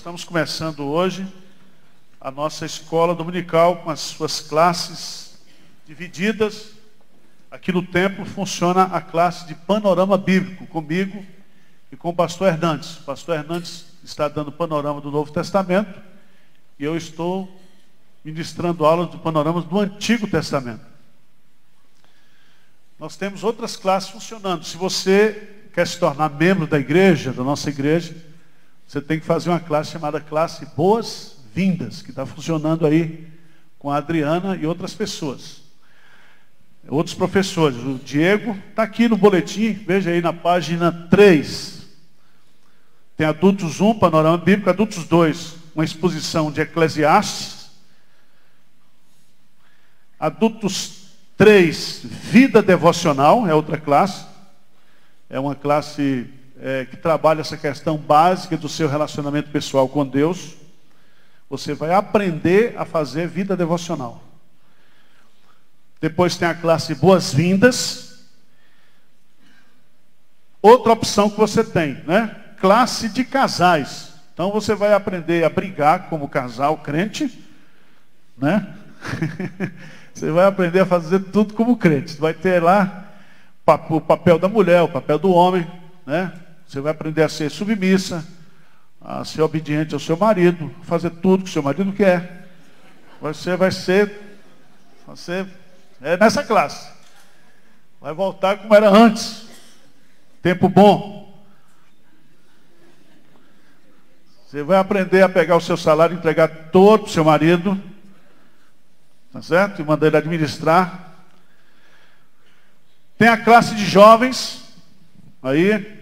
Estamos começando hoje a nossa escola dominical com as suas classes divididas. Aqui no templo funciona a classe de panorama bíblico comigo e com o pastor Hernandes. O pastor Hernandes está dando panorama do Novo Testamento e eu estou ministrando aulas de panoramas do Antigo Testamento. Nós temos outras classes funcionando. Se você quer se tornar membro da igreja, da nossa igreja, você tem que fazer uma classe chamada classe Boas-Vindas, que está funcionando aí com a Adriana e outras pessoas. Outros professores. O Diego está aqui no boletim, veja aí na página 3. Tem adultos 1, panorama bíblico, adultos 2, uma exposição de Eclesiastes. Adultos 3, vida devocional, é outra classe. É uma classe é, que trabalha essa questão básica do seu relacionamento pessoal com Deus. Você vai aprender a fazer vida devocional. Depois tem a classe boas-vindas. Outra opção que você tem, né? Classe de casais. Então você vai aprender a brigar como casal crente, né? Você vai aprender a fazer tudo como crente. Vai ter lá o papel da mulher, o papel do homem, né? Você vai aprender a ser submissa, a ser obediente ao seu marido, fazer tudo que o seu marido quer. Você vai ser, você é nessa classe. Vai voltar como era antes. Tempo bom. Você vai aprender a pegar o seu salário entregar todo para o seu marido. Tá certo? E mandar ele administrar. Tem a classe de jovens. Aí,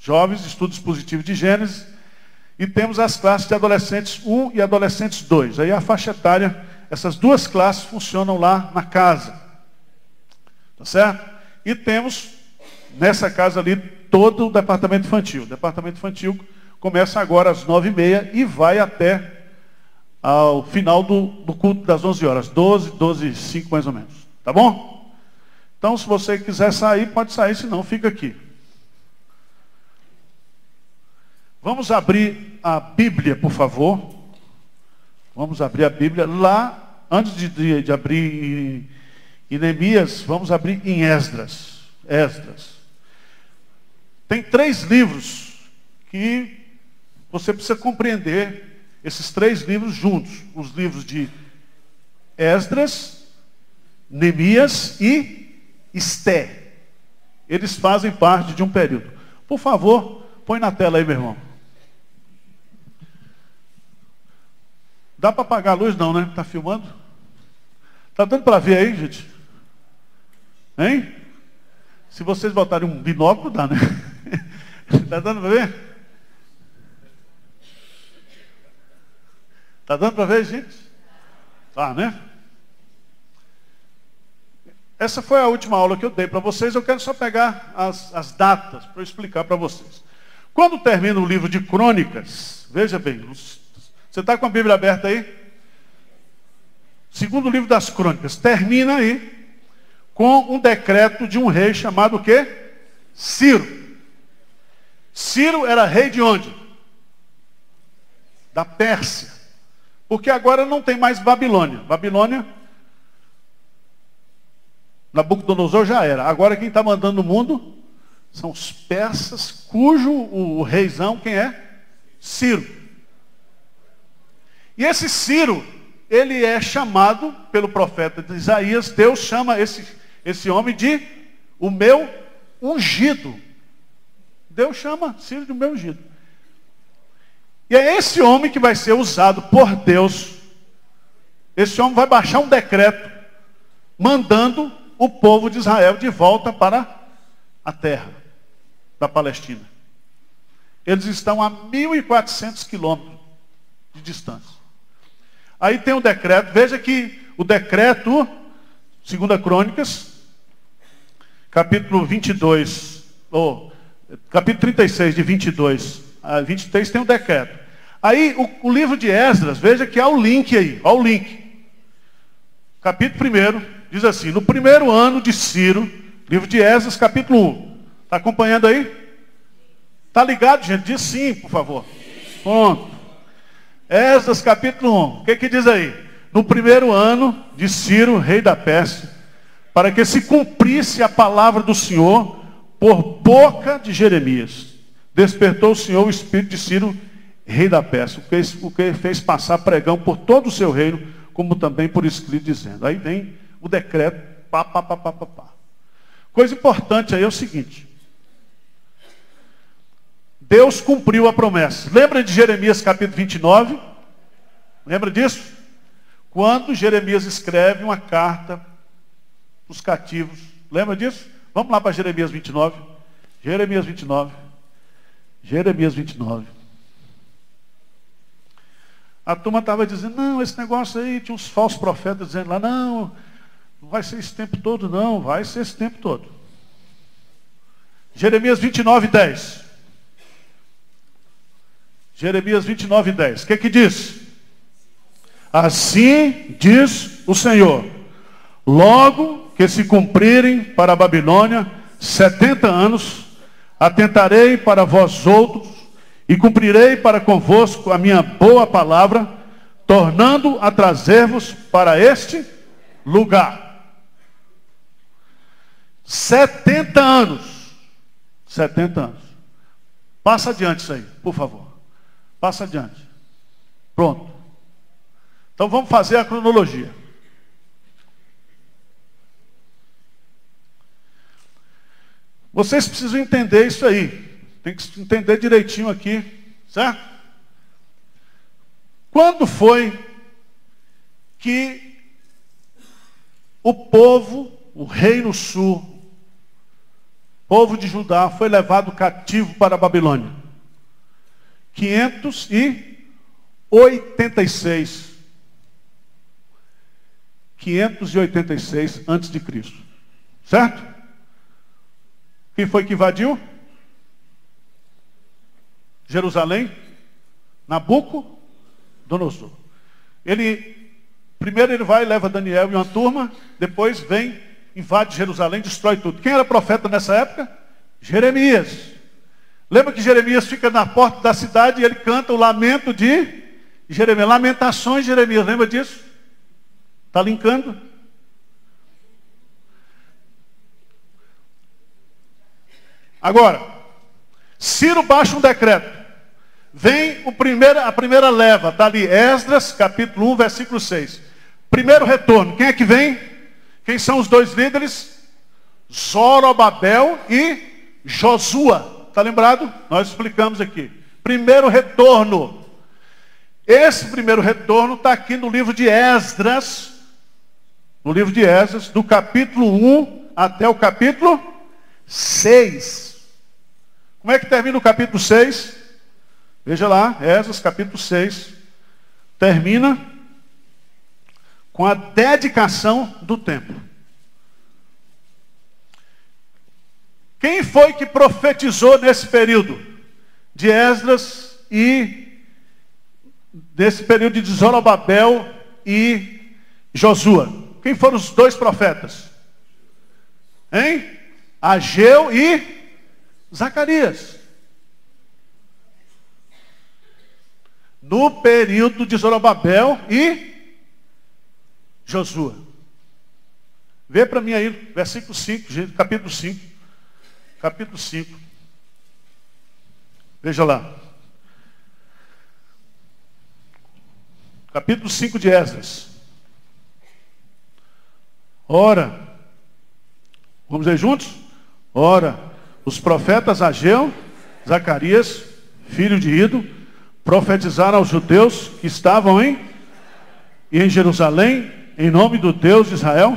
jovens, estudo expositivo de Gênesis. E temos as classes de adolescentes 1 e adolescentes 2. Aí a faixa etária, essas duas classes funcionam lá na casa. Tá certo? E temos nessa casa ali todo o departamento infantil. O departamento infantil começa agora às nove e meia vai até ao final do, do culto das 11 horas, 12, 12 e 5 mais ou menos. Tá bom? Então, se você quiser sair, pode sair, se não, fica aqui. Vamos abrir a Bíblia, por favor. Vamos abrir a Bíblia lá, antes de, de, de abrir em, em Neemias, vamos abrir em Esdras. Esdras. Tem três livros que você precisa compreender esses três livros juntos. Os livros de Esdras, Neemias e Esté. Eles fazem parte de um período. Por favor, põe na tela aí, meu irmão. Dá para apagar a luz não, né? Está filmando? Está dando para ver aí, gente? Hein? Se vocês botarem um binóculo, dá, né? Está dando para ver? Está dando para ver, gente? Tá, né? Essa foi a última aula que eu dei para vocês. Eu quero só pegar as, as datas para explicar para vocês. Quando termina o livro de crônicas, veja bem, você está com a Bíblia aberta aí? Segundo livro das crônicas, termina aí com um decreto de um rei chamado o quê? Ciro. Ciro era rei de onde? Da Pérsia. Porque agora não tem mais Babilônia. Babilônia, Nabucodonosor já era. Agora quem está mandando no mundo são os persas, cujo o, o reizão, quem é? Ciro. E esse Ciro, ele é chamado pelo profeta de Isaías, Deus chama esse, esse homem de o meu ungido. Deus chama Ciro de o meu ungido. E é esse homem que vai ser usado por Deus. Esse homem vai baixar um decreto mandando o povo de Israel de volta para a terra da Palestina. Eles estão a 1.400 quilômetros de distância. Aí tem o decreto, veja que o decreto, segunda Crônicas, capítulo 22, ou capítulo 36 de 22 a 23 tem um decreto. Aí o, o, livro de Esdras, veja que há o link aí, há o link. Capítulo 1 diz assim: No primeiro ano de Ciro, livro de Esdras, capítulo 1. Está acompanhando aí? Está ligado, gente? Diz sim, por favor. Pronto. Esdras capítulo 1. O que, que diz aí? No primeiro ano de Ciro, rei da Pérsia, para que se cumprisse a palavra do Senhor por boca de Jeremias. Despertou o Senhor o espírito de Ciro, rei da Pérsia, o que fez passar pregão por todo o seu reino, como também por escrito dizendo. Aí vem o decreto, pá, pá, pá, pá, pá, pá. Coisa importante aí é o seguinte. Deus cumpriu a promessa. Lembra de Jeremias capítulo 29? Lembra disso? Quando Jeremias escreve uma carta para os cativos. Lembra disso? Vamos lá para Jeremias 29. Jeremias 29. Jeremias 29. A turma estava dizendo, não, esse negócio aí, tinha uns falsos profetas dizendo lá, não, não vai ser esse tempo todo, não, vai ser esse tempo todo. Jeremias 29, 10. Jeremias 29, 10. O que que diz? Assim diz o Senhor: logo que se cumprirem para a Babilônia setenta anos, atentarei para vós outros e cumprirei para convosco a minha boa palavra, tornando a trazer-vos para este lugar. Setenta anos. Setenta anos. Passa adiante isso aí, por favor. Passa adiante. Pronto. Então vamos fazer a cronologia. Vocês precisam entender isso aí. Tem que entender direitinho aqui, certo? Quando foi que o povo, o reino sul, povo de Judá, foi levado cativo para a Babilônia? 586. 586 antes de Cristo. Certo? Quem foi que invadiu? Jerusalém? Nabucodonosor. Ele primeiro ele vai e leva Daniel e uma turma, depois vem, invade Jerusalém, destrói tudo. Quem era profeta nessa época? Jeremias. Lembra que Jeremias fica na porta da cidade e ele canta o lamento de Jeremias. Lamentações de Jeremias, lembra disso? Está linkando? Agora, Ciro baixa um decreto. Vem o primeiro, a primeira leva, está ali, Esdras, capítulo 1, versículo 6. Primeiro retorno, quem é que vem? Quem são os dois líderes? Zorobabel e Josua. Está lembrado? Nós explicamos aqui. Primeiro retorno. Esse primeiro retorno está aqui no livro de Esdras. No livro de Esdras, do capítulo 1 até o capítulo 6. Como é que termina o capítulo 6? Veja lá, Esdras, capítulo 6. Termina com a dedicação do templo. Quem foi que profetizou nesse período? De Esdras e desse período de Zorobabel e Josua. Quem foram os dois profetas? Hein? Ageu e Zacarias. No período de Zorobabel e Josua. Vê para mim aí, versículo 5, capítulo 5 capítulo 5. Veja lá. Capítulo 5 de Esdras. Ora, vamos ver juntos? Ora, os profetas Ageu, Zacarias, filho de Ido, profetizaram aos judeus que estavam em, em Jerusalém, em nome do Deus de Israel,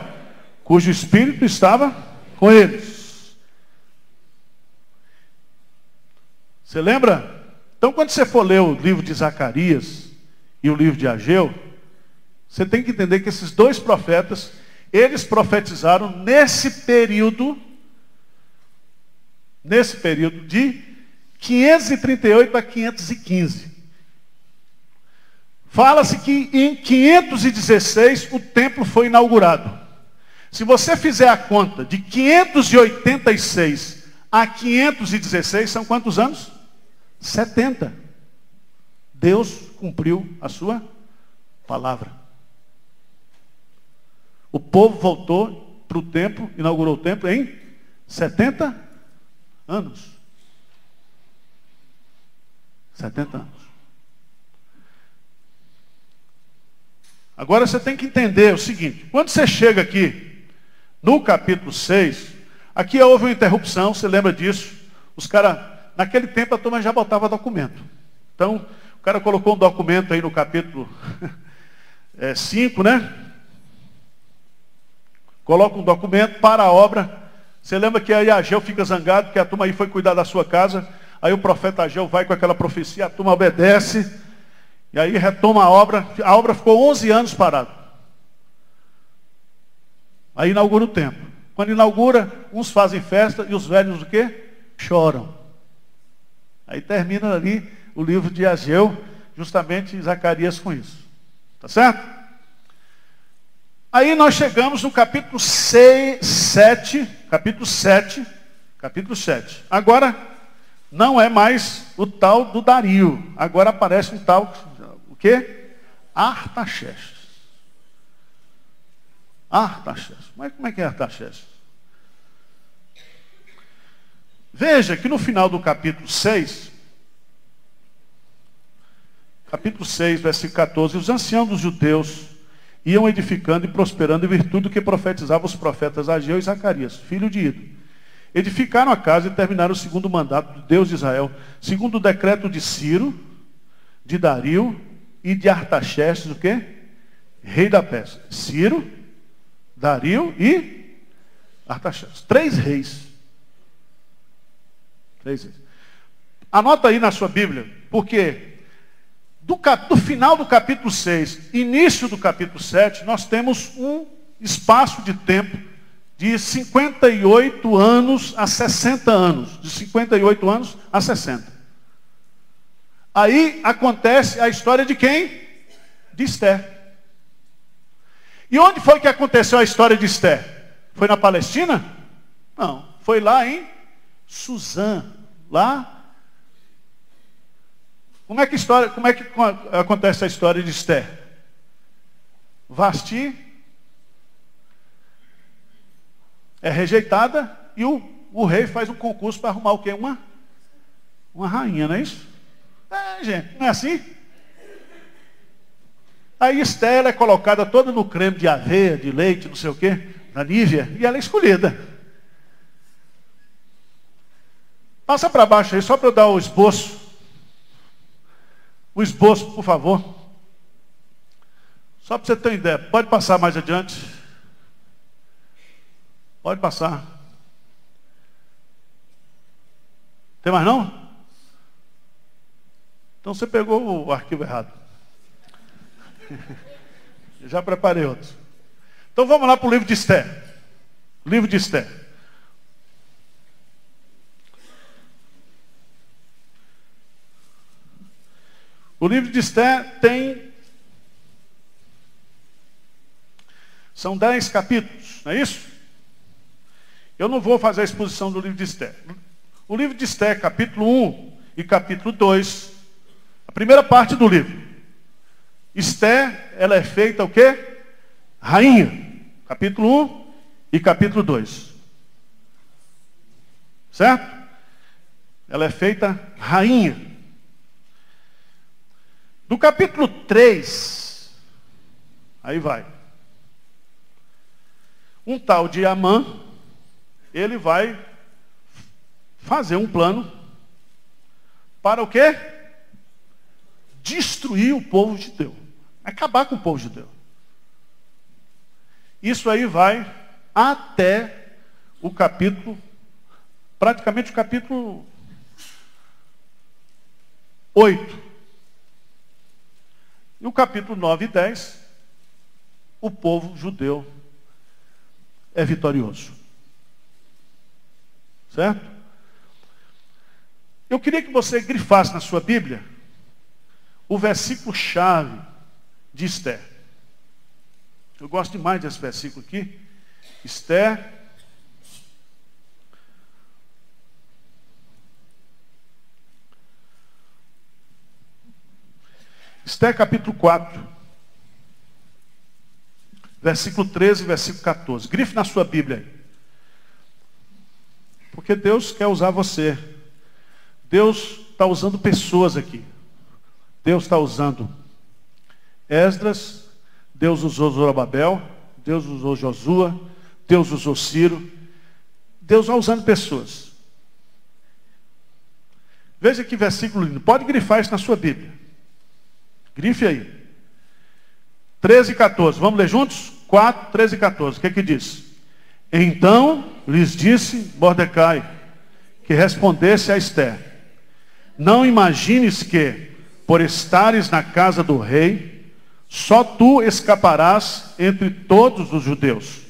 cujo espírito estava com eles. Você lembra? Então, quando você for ler o livro de Zacarias e o livro de Ageu, você tem que entender que esses dois profetas, eles profetizaram nesse período, nesse período de 538 a 515. Fala-se que em 516 o templo foi inaugurado. Se você fizer a conta de 586 a 516, são quantos anos? 70. Deus cumpriu a sua palavra. O povo voltou para o templo, inaugurou o templo em 70 anos. 70 anos. Agora você tem que entender o seguinte: quando você chega aqui, no capítulo 6, aqui houve uma interrupção, você lembra disso? Os caras, naquele tempo a turma já botava documento. Então, o cara colocou um documento aí no capítulo 5, é, né? Coloca um documento para a obra. Você lembra que aí Ageu fica zangado, porque a turma aí foi cuidar da sua casa. Aí o profeta Ageu vai com aquela profecia, a turma obedece. E aí retoma a obra. A obra ficou 11 anos parada. Aí inaugura o templo. Quando inaugura, uns fazem festa e os velhos o quê? Choram. Aí termina ali o livro de Ageu, justamente Zacarias com isso. Tá certo? Aí nós chegamos no capítulo 6, 7, capítulo 7, capítulo 7. Agora, não é mais o tal do Dario. Agora aparece um tal, o quê? Artaxerxes. Artaxerxes. Mas como é que é Artaxerxes? Veja que no final do capítulo 6, capítulo 6, versículo 14, os anciãos dos judeus iam edificando e prosperando em virtude do que profetizavam os profetas Ageu e Zacarias, filho de Ido. Edificaram a casa e terminaram o segundo mandato do Deus de Israel, segundo o decreto de Ciro, de Dario e de Artaxerxes, o quê? Rei da Pérsia. Ciro, Dario e Artaxerxes. Três reis. Três reis. Anota aí na sua Bíblia, porque do, cap, do final do capítulo 6, início do capítulo 7, nós temos um espaço de tempo de 58 anos a 60 anos. De 58 anos a 60. Aí acontece a história de quem? De Esther. E onde foi que aconteceu a história de Esther? Foi na Palestina? Não. Foi lá em Suzã, lá como é que, história, como é que acontece a história de Esther? Vasti é rejeitada e o, o rei faz um concurso para arrumar o quê? Uma, uma rainha, não é isso? É, gente, não é assim? Aí Esther é colocada toda no creme de aveia, de leite, não sei o quê, na Nívia, e ela é escolhida. Passa para baixo aí, só para eu dar o esboço. O esboço, por favor. Só para você ter uma ideia. Pode passar mais adiante. Pode passar. Tem mais não? Então você pegou o arquivo errado. Já preparei outro. Então vamos lá para o livro de Esther. Livro de Esther. O livro de Esther tem. São dez capítulos, não é isso? Eu não vou fazer a exposição do livro de Esther. O livro de Esther, capítulo 1 e capítulo 2, a primeira parte do livro. Esther, ela é feita o quê? Rainha. Capítulo 1 e capítulo 2. Certo? Ela é feita rainha. No capítulo 3, aí vai. Um tal de Amã, ele vai fazer um plano para o quê? Destruir o povo de Deus. Acabar com o povo de Deus. Isso aí vai até o capítulo, praticamente o capítulo 8. No capítulo 9 e 10, o povo judeu é vitorioso. Certo? Eu queria que você grifasse na sua Bíblia o versículo chave de Esther. Eu gosto demais desse versículo aqui. Esther Esther capítulo 4. Versículo 13 e versículo 14. Grife na sua Bíblia aí. Porque Deus quer usar você. Deus está usando pessoas aqui. Deus está usando Esdras, Deus usou Zorobabel, Deus usou Josua, Deus usou Ciro. Deus vai usando pessoas. Veja que versículo lindo. Pode grifar isso na sua Bíblia. Grife aí. 13 e 14. Vamos ler juntos? 4, 13 e 14. O que é que diz? Então lhes disse Mordecai que respondesse a Esther: Não imagines que, por estares na casa do rei, só tu escaparás entre todos os judeus.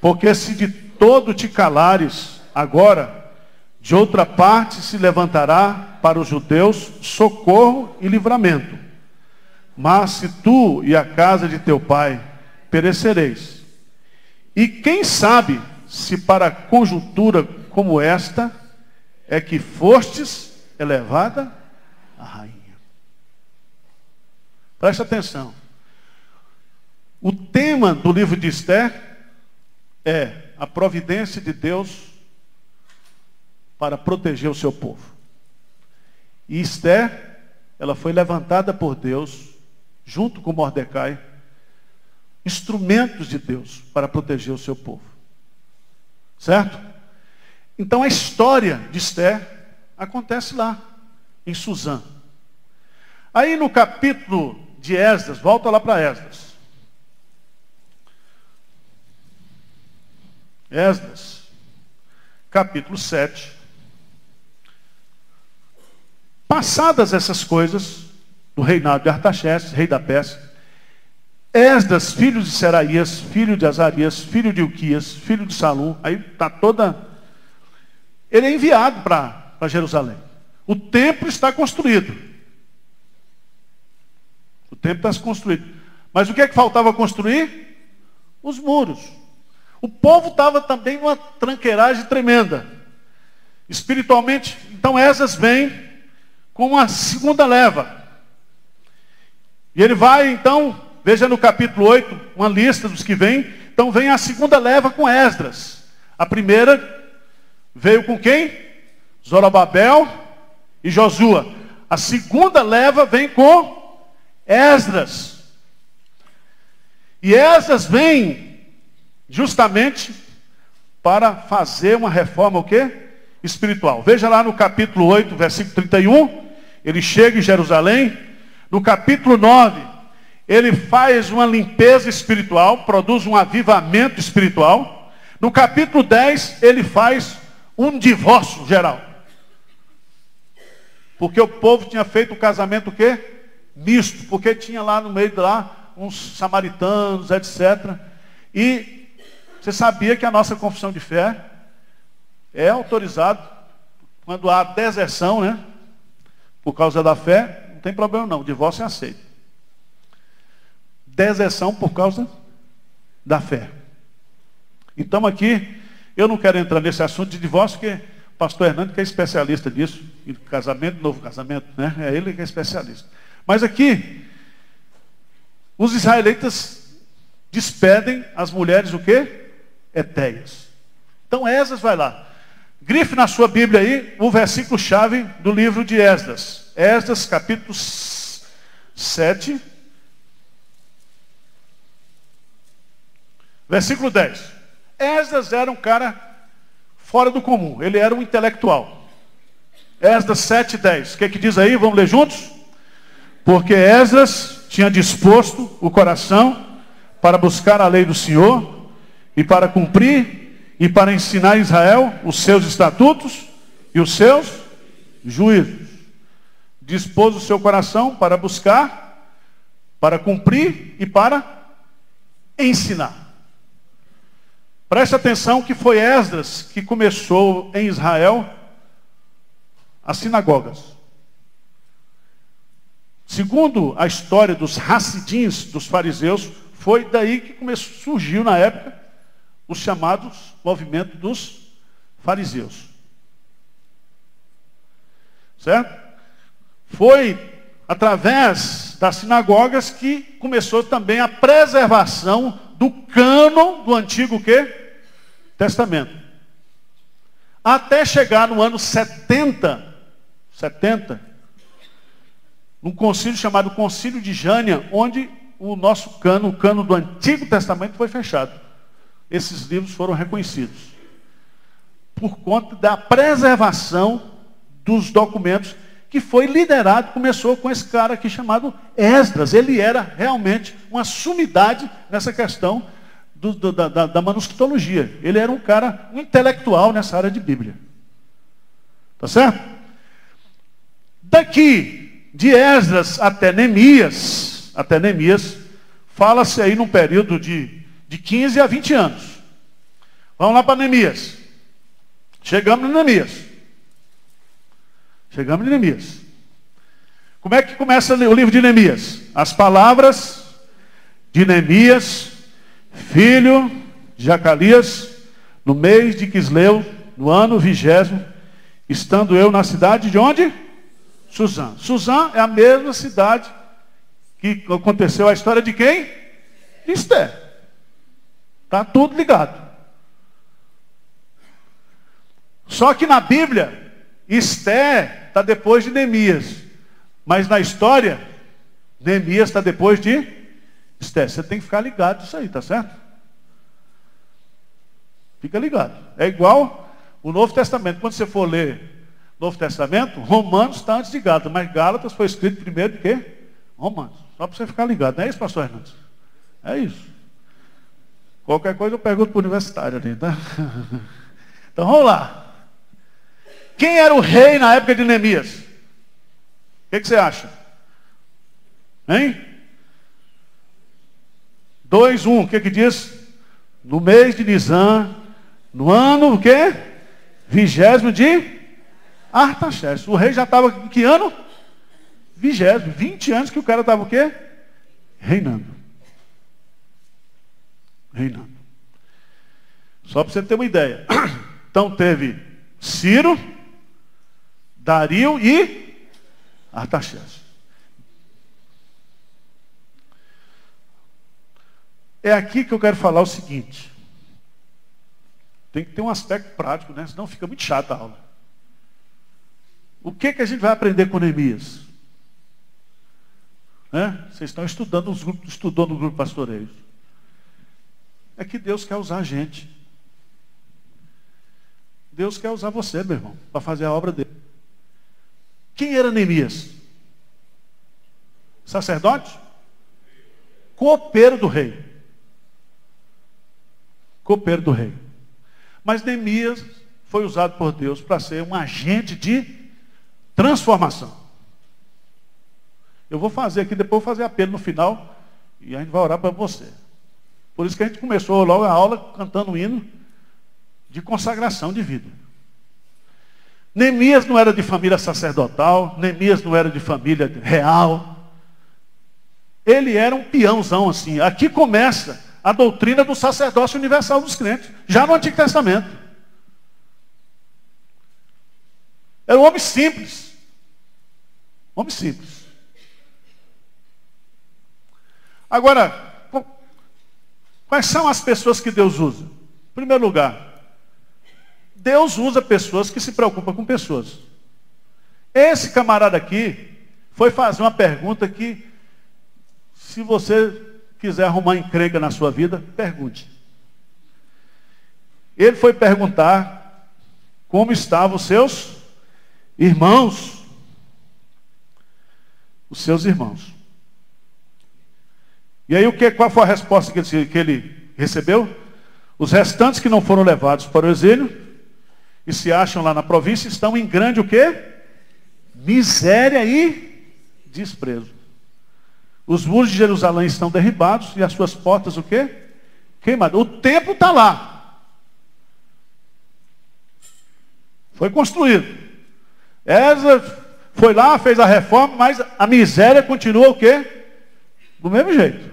Porque se de todo te calares, agora, de outra parte se levantará para os judeus socorro e livramento. Mas se tu e a casa de teu pai perecereis. E quem sabe se para conjuntura como esta é que fostes elevada a rainha. Preste atenção. O tema do livro de Esther é a providência de Deus para proteger o seu povo. E Esther, ela foi levantada por Deus, junto com Mordecai, instrumentos de Deus para proteger o seu povo. Certo? Então a história de Esther acontece lá, em Suzã. Aí no capítulo de Esdras, volta lá para Esdras. Esdras, capítulo 7. Passadas essas coisas, do reinado de Artaxerxes, rei da Pérsia, Esdras, filho de Seraías, filho de Azarias, filho de Uquias, filho de Salum, aí está toda. Ele é enviado para Jerusalém. O templo está construído. O templo está construído. Mas o que é que faltava construir? Os muros. O povo estava também numa tranqueiragem tremenda. Espiritualmente, então Esdras vem com uma segunda leva. E ele vai, então, veja no capítulo 8, uma lista dos que vêm. Então vem a segunda leva com Esdras. A primeira veio com quem? Zorobabel e Josua. A segunda leva vem com Esdras. E Esdras vem justamente para fazer uma reforma o quê? Espiritual. Veja lá no capítulo 8, versículo 31, ele chega em Jerusalém. No capítulo 9, ele faz uma limpeza espiritual, produz um avivamento espiritual. No capítulo 10, ele faz um divórcio geral. Porque o povo tinha feito o casamento o quê? Misto, porque tinha lá no meio de lá uns samaritanos, etc. E você sabia que a nossa confissão de fé é autorizado quando há deserção, né? Por causa da fé, não tem problema não, o divórcio é aceito. Deserção por causa da fé. Então aqui, eu não quero entrar nesse assunto de divórcio, porque o pastor Hernando que é especialista nisso, em casamento, novo casamento, né? É ele que é especialista. Mas aqui, os israelitas despedem as mulheres o quê? Etéias. Então Esdras vai lá. Grife na sua Bíblia aí o versículo chave do livro de Esdras. Esdras capítulo 7. Versículo 10. Esdras era um cara fora do comum. Ele era um intelectual. Esdras 7, 10. O que, é que diz aí? Vamos ler juntos? Porque Esdras tinha disposto o coração para buscar a lei do Senhor e para cumprir e para ensinar a Israel os seus estatutos e os seus juízos. Dispôs o seu coração para buscar, para cumprir e para ensinar. Preste atenção que foi Esdras que começou em Israel as sinagogas. Segundo a história dos racidins, dos fariseus, foi daí que começou, surgiu na época os chamados movimento dos fariseus. Certo? Foi através das sinagogas que começou também a preservação do cânon do antigo quê? Testamento. Até chegar no ano 70, 70, num concílio chamado Concílio de Jânia, onde o nosso cano, o cano do Antigo Testamento foi fechado. Esses livros foram reconhecidos. Por conta da preservação dos documentos que foi liderado, começou com esse cara aqui chamado Esdras. Ele era realmente uma sumidade nessa questão do, do, da, da, manuscritologia. Ele era um cara um intelectual nessa área de Bíblia. Tá certo? Daqui, de Esdras até Neemias, até Neemias, fala-se aí num período de, de 15 a 20 anos. Vamos lá para Neemias. Chegamos no Neemias. Chegamos em Neemias. Como é que começa o livro de Neemias? As palavras de Neemias, filho de Jacalias, no mês de Quisleu, no ano vigésimo, estando eu na cidade de onde? Suzã. Suzã é a mesma cidade que aconteceu a história de quem? De Esther. Está tudo ligado. Só que na Bíblia, Esté está depois de Neemias. Mas na história, Neemias está depois de Esté. Você tem que ficar ligado nisso aí, tá certo? Fica ligado. É igual o Novo Testamento. Quando você for ler Novo Testamento, Romanos está antes de Gálatas, mas Gálatas foi escrito primeiro de quê? Romanos. Só para você ficar ligado. Não é isso, pastor Hernandes? É isso. Qualquer coisa eu pergunto para o universitário ali, tá? Então vamos lá. Quem era o rei na época de Neemias? O que, que, você acha? Hein? 2, 1, um, o que que diz? No mês de Nisan, no ano o quê? Vigésimo de Artaxerxes. O rei já estava em que ano? Vigésimo. 20 anos que o cara estava o quê? Reinando. Reinando. Só para você ter uma ideia. Então teve Ciro, Dario e Artaxerxes. É aqui que eu quero falar o seguinte. Tem que ter um aspecto prático, né? Senão fica muito chata a aula. O que, que a gente vai aprender com Neemias? Né? Vocês estão estudando, os grupos, estudou no grupo pastoreio. É que Deus quer usar a gente. Deus quer usar você, meu irmão, para fazer a obra dele. Quem era Neemias? Sacerdote? Copeiro do rei. Copeiro do rei. Mas Neemias foi usado por Deus para ser um agente de transformação. Eu vou fazer aqui, depois vou fazer apelo no final e a gente vai orar para você. Por isso que a gente começou logo a aula cantando um hino de consagração de vida. Neemias não era de família sacerdotal, Neemias não era de família real. Ele era um peãozão assim. Aqui começa a doutrina do sacerdócio universal dos crentes, já no Antigo Testamento. Era um homem simples. Homem simples. Agora, quais são as pessoas que Deus usa? Em primeiro lugar, Deus usa pessoas que se preocupam com pessoas. Esse camarada aqui foi fazer uma pergunta que, se você quiser arrumar encrenca na sua vida, pergunte. Ele foi perguntar como estavam os seus irmãos. Os seus irmãos. E aí o que, qual foi a resposta que ele, que ele recebeu? Os restantes que não foram levados para o exílio e se acham lá na província estão em grande o quê? Miséria e desprezo. Os muros de Jerusalém estão derribados e as suas portas o quê? Queimadas. O templo está lá. Foi construído. Ezra foi lá, fez a reforma, mas a miséria continua o quê? Do mesmo jeito.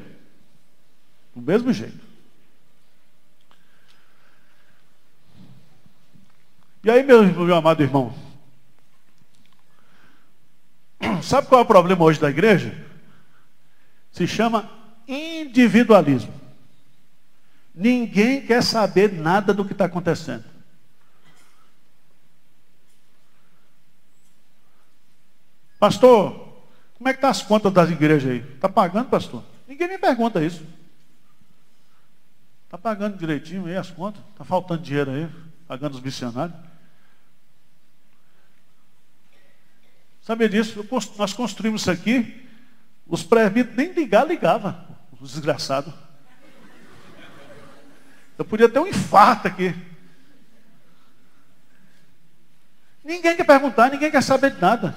Do mesmo jeito. E aí, meu, amado irmão, sabe qual é o problema hoje da igreja? Se chama individualismo. Ninguém quer saber nada do que está acontecendo. Pastor, como é que estão tá as contas das igrejas aí? Está pagando, pastor? Ninguém me pergunta isso. Está pagando direitinho aí as contas? Está faltando dinheiro aí, pagando os missionários? Sabia disso? Nós construímos isso aqui, os presbíteros nem ligar, ligava, os desgraçados. Eu podia ter um infarto aqui. Ninguém quer perguntar, ninguém quer saber de nada.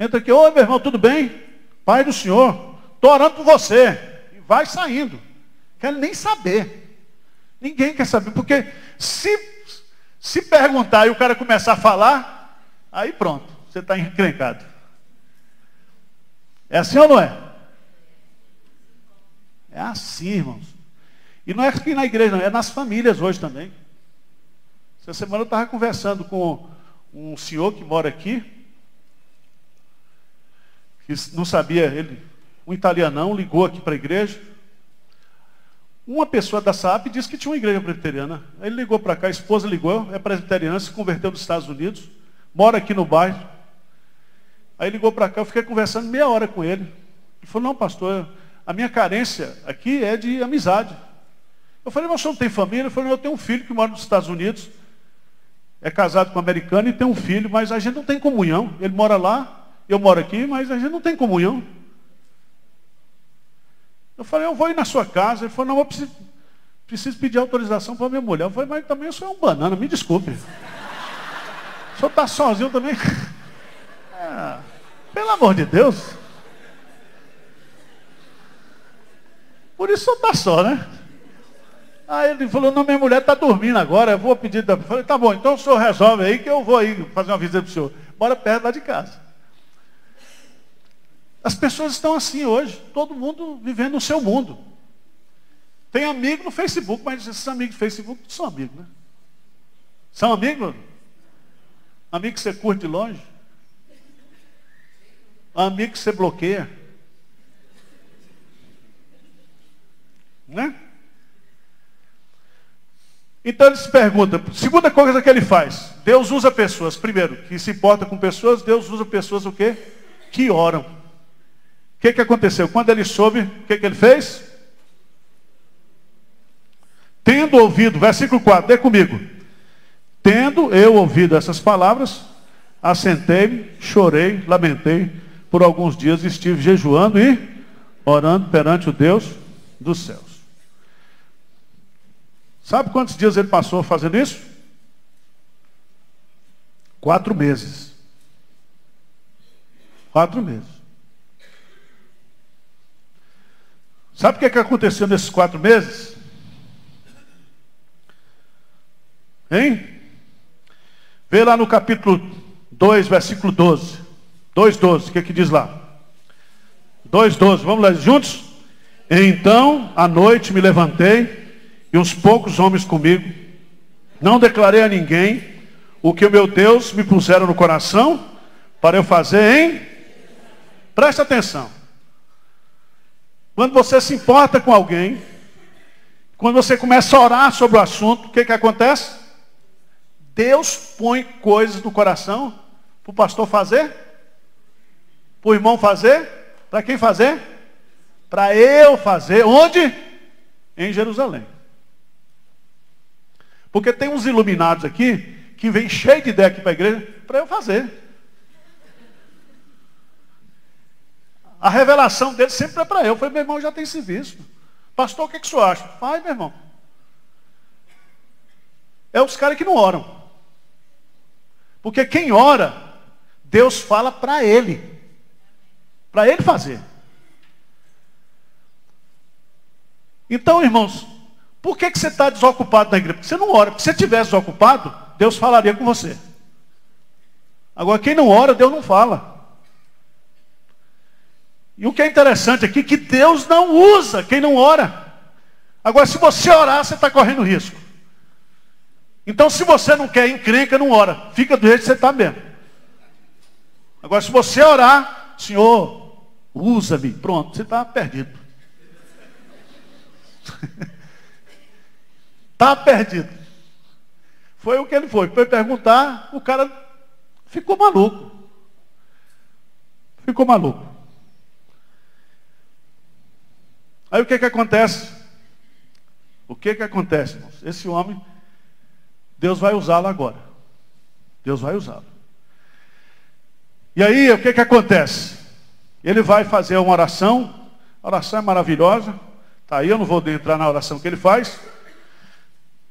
Entra aqui, oi meu irmão, tudo bem? Pai do Senhor, estou orando por você. E vai saindo. Quer nem saber. Ninguém quer saber, porque se, se perguntar e o cara começar a falar, aí pronto, você está encrencado. É assim ou não é? É assim, irmãos. E não é aqui na igreja, não, é nas famílias hoje também. Essa semana eu estava conversando com um senhor que mora aqui, que não sabia, ele, um italianão, ligou aqui para a igreja. Uma pessoa da SAP disse que tinha uma igreja presbiteriana. Ele ligou para cá, a esposa ligou, é presbiteriana, se converteu nos Estados Unidos, mora aqui no bairro. Aí ligou para cá, eu fiquei conversando meia hora com ele. Ele falou, não, pastor, a minha carência aqui é de amizade. Eu falei, mas o senhor não tem família? Ele falou, eu tenho um filho que mora nos Estados Unidos, é casado com um americano e tem um filho, mas a gente não tem comunhão. Ele mora lá, eu moro aqui, mas a gente não tem comunhão. Eu falei, eu vou ir na sua casa. Ele falou, não, eu preciso, preciso pedir autorização para minha mulher. Eu falei, mas também eu sou um banana, me desculpe. O senhor está sozinho também? É, pelo amor de Deus. Por isso está só, né? Aí ele falou, não, minha mulher está dormindo agora, eu vou pedir. Eu falei, tá bom, então o senhor resolve aí que eu vou aí fazer uma visita para o senhor. Bora perto lá de casa. As pessoas estão assim hoje, todo mundo vivendo o seu mundo. Tem amigo no Facebook, mas esses amigos do Facebook são amigos, né? São amigos? Amigo que você curte longe? Amigo que você bloqueia? Né? Então ele se pergunta, segunda coisa que ele faz, Deus usa pessoas, primeiro, que se importa com pessoas, Deus usa pessoas o quê? Que oram. O que, que aconteceu? Quando ele soube, o que, que ele fez? Tendo ouvido, versículo 4, dê comigo. Tendo eu ouvido essas palavras, assentei-me, chorei, lamentei, por alguns dias estive jejuando e orando perante o Deus dos céus. Sabe quantos dias ele passou fazendo isso? Quatro meses. Quatro meses. Sabe o que, é que aconteceu nesses quatro meses? Hein? Vê lá no capítulo 2, versículo 12. 2,12, o que, é que diz lá? 2,12, vamos lá juntos? Então, à noite me levantei, e uns poucos homens comigo, não declarei a ninguém o que o meu Deus me puseram no coração para eu fazer, hein? Presta atenção. Quando você se importa com alguém, quando você começa a orar sobre o assunto, o que, que acontece? Deus põe coisas no coração para o pastor fazer, para o irmão fazer, para quem fazer? Para eu fazer. Onde? Em Jerusalém. Porque tem uns iluminados aqui que vem cheio de ideia aqui para a igreja para eu fazer. A revelação dele sempre é para eu. Eu falei, meu irmão, já tem serviço. Pastor, o que, que o senhor acha? Vai, meu irmão. É os caras que não oram. Porque quem ora, Deus fala para ele. Para ele fazer. Então, irmãos, por que, que você está desocupado na igreja? Porque você não ora. Porque se você estivesse desocupado, Deus falaria com você. Agora, quem não ora, Deus não fala. E o que é interessante aqui é que Deus não usa quem não ora. Agora, se você orar, você está correndo risco. Então, se você não quer encrenca, não ora. Fica do jeito que você está mesmo. Agora, se você orar, Senhor, usa-me, pronto, você está perdido. Está perdido. Foi o que ele foi. Foi perguntar, o cara ficou maluco. Ficou maluco. Aí o que que acontece? O que que acontece, irmãos? Esse homem, Deus vai usá-lo agora. Deus vai usá-lo. E aí, o que que acontece? Ele vai fazer uma oração. A oração é maravilhosa. Tá aí, eu não vou entrar na oração que ele faz.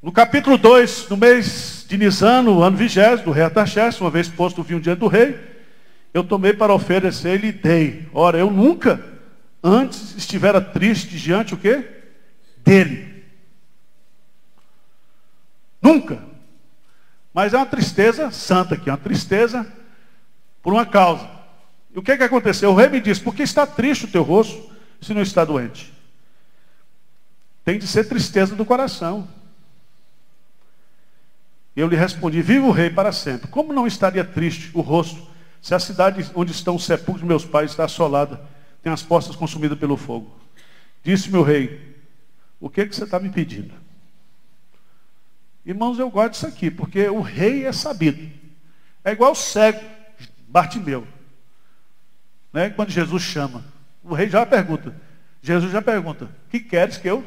No capítulo 2, no mês de Nisano, ano vigésimo, do rei Ataxés, uma vez posto o vinho diante do rei, eu tomei para oferecer e lhe dei. Ora, eu nunca antes estivera triste diante o quê? Dele. Nunca. Mas é uma tristeza santa aqui, uma tristeza por uma causa. E o que, que aconteceu? O rei me disse, por que está triste o teu rosto se não está doente? Tem de ser tristeza do coração. Eu lhe respondi, viva o rei para sempre. Como não estaria triste o rosto se a cidade onde estão os sepulcros de meus pais está assolada, tem as portas consumidas pelo fogo? Disse meu rei, o que, que você está me pedindo? Irmãos, eu gosto disso aqui, porque o rei é sabido. É igual o cego, Bartimeu. Né? Quando Jesus chama, o rei já pergunta. Jesus já pergunta, que queres que eu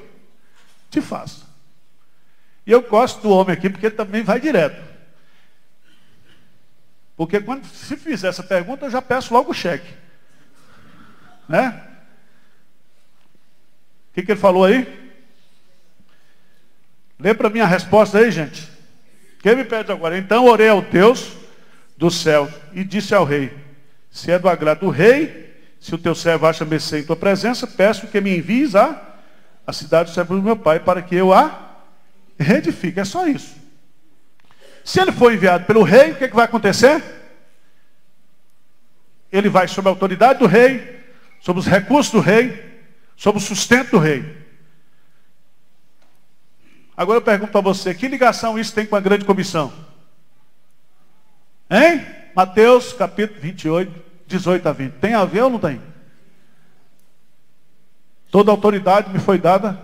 te faça? E eu gosto do homem aqui porque ele também vai direto. Porque quando se fizer essa pergunta, eu já peço logo o cheque. Né? O que, que ele falou aí? Lê para mim a resposta aí, gente. Quem me pede agora? Então orei ao Deus do céu e disse ao rei: Se é do agrado do rei, se o teu servo acha mercê em tua presença, peço que me envies a, a cidade do servo do meu pai, para que eu a reedifique. É só isso. Se ele for enviado pelo rei, o que, é que vai acontecer? Ele vai sob a autoridade do rei, sob os recursos do rei, sob o sustento do rei. Agora eu pergunto para você, que ligação isso tem com a grande comissão? Hein? Mateus capítulo 28, 18 a 20. Tem a ver ou não tem? Toda autoridade me foi dada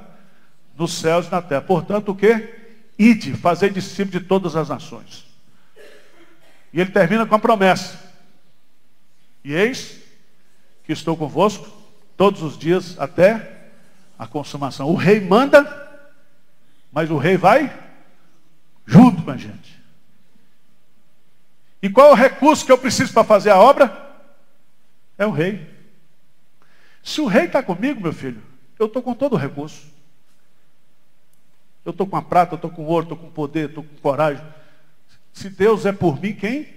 nos céus e na terra. Portanto, o que? Ide, fazer discípulo de todas as nações. E ele termina com a promessa. E eis que estou convosco todos os dias até a consumação. O rei manda mas o rei vai junto com a gente. E qual é o recurso que eu preciso para fazer a obra? É o rei. Se o rei está comigo, meu filho, eu estou com todo o recurso. Eu estou com a prata, estou com ouro, estou com poder, estou com coragem. Se Deus é por mim, quem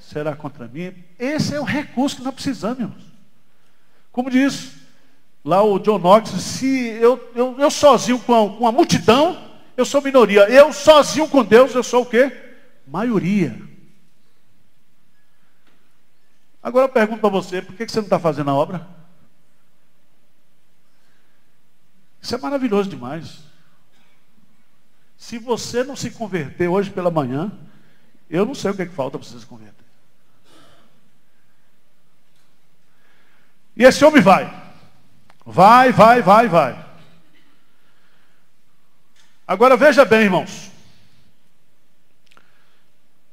será contra mim? Esse é o recurso que nós precisamos, irmãos. Como diz lá o John Knox, se eu, eu, eu sozinho com a, com a multidão, eu sou minoria. Eu sozinho com Deus, eu sou o quê? Maioria. Agora eu pergunto para você, por que você não está fazendo a obra? Isso é maravilhoso demais. Se você não se converter hoje pela manhã, eu não sei o que, é que falta para você se converter. E esse homem vai. Vai, vai, vai, vai. Agora veja bem, irmãos.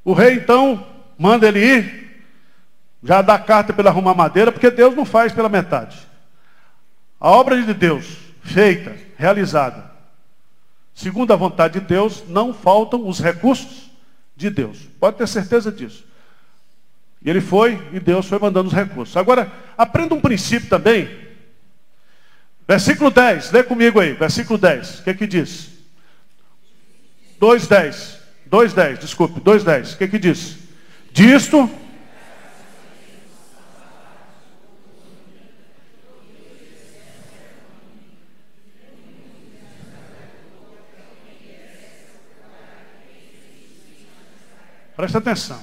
O rei então manda ele ir, já dá carta pela arrumar madeira, porque Deus não faz pela metade. A obra de Deus, feita, realizada, segundo a vontade de Deus, não faltam os recursos de Deus. Pode ter certeza disso. E ele foi e Deus foi mandando os recursos. Agora, aprenda um princípio também. Versículo 10, lê comigo aí, versículo 10. O que é que diz? 2,10. 2,10, desculpe, 2,10. O que que diz? Disto. Presta atenção.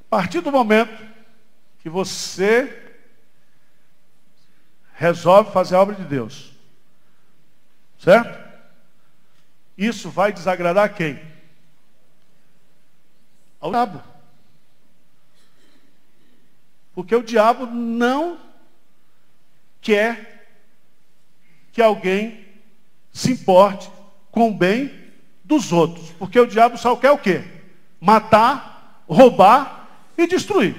A partir do momento que você resolve fazer a obra de Deus, certo? Isso vai desagradar quem? Ao diabo. Porque o diabo não quer que alguém se importe com o bem dos outros. Porque o diabo só quer o quê? Matar, roubar e destruir.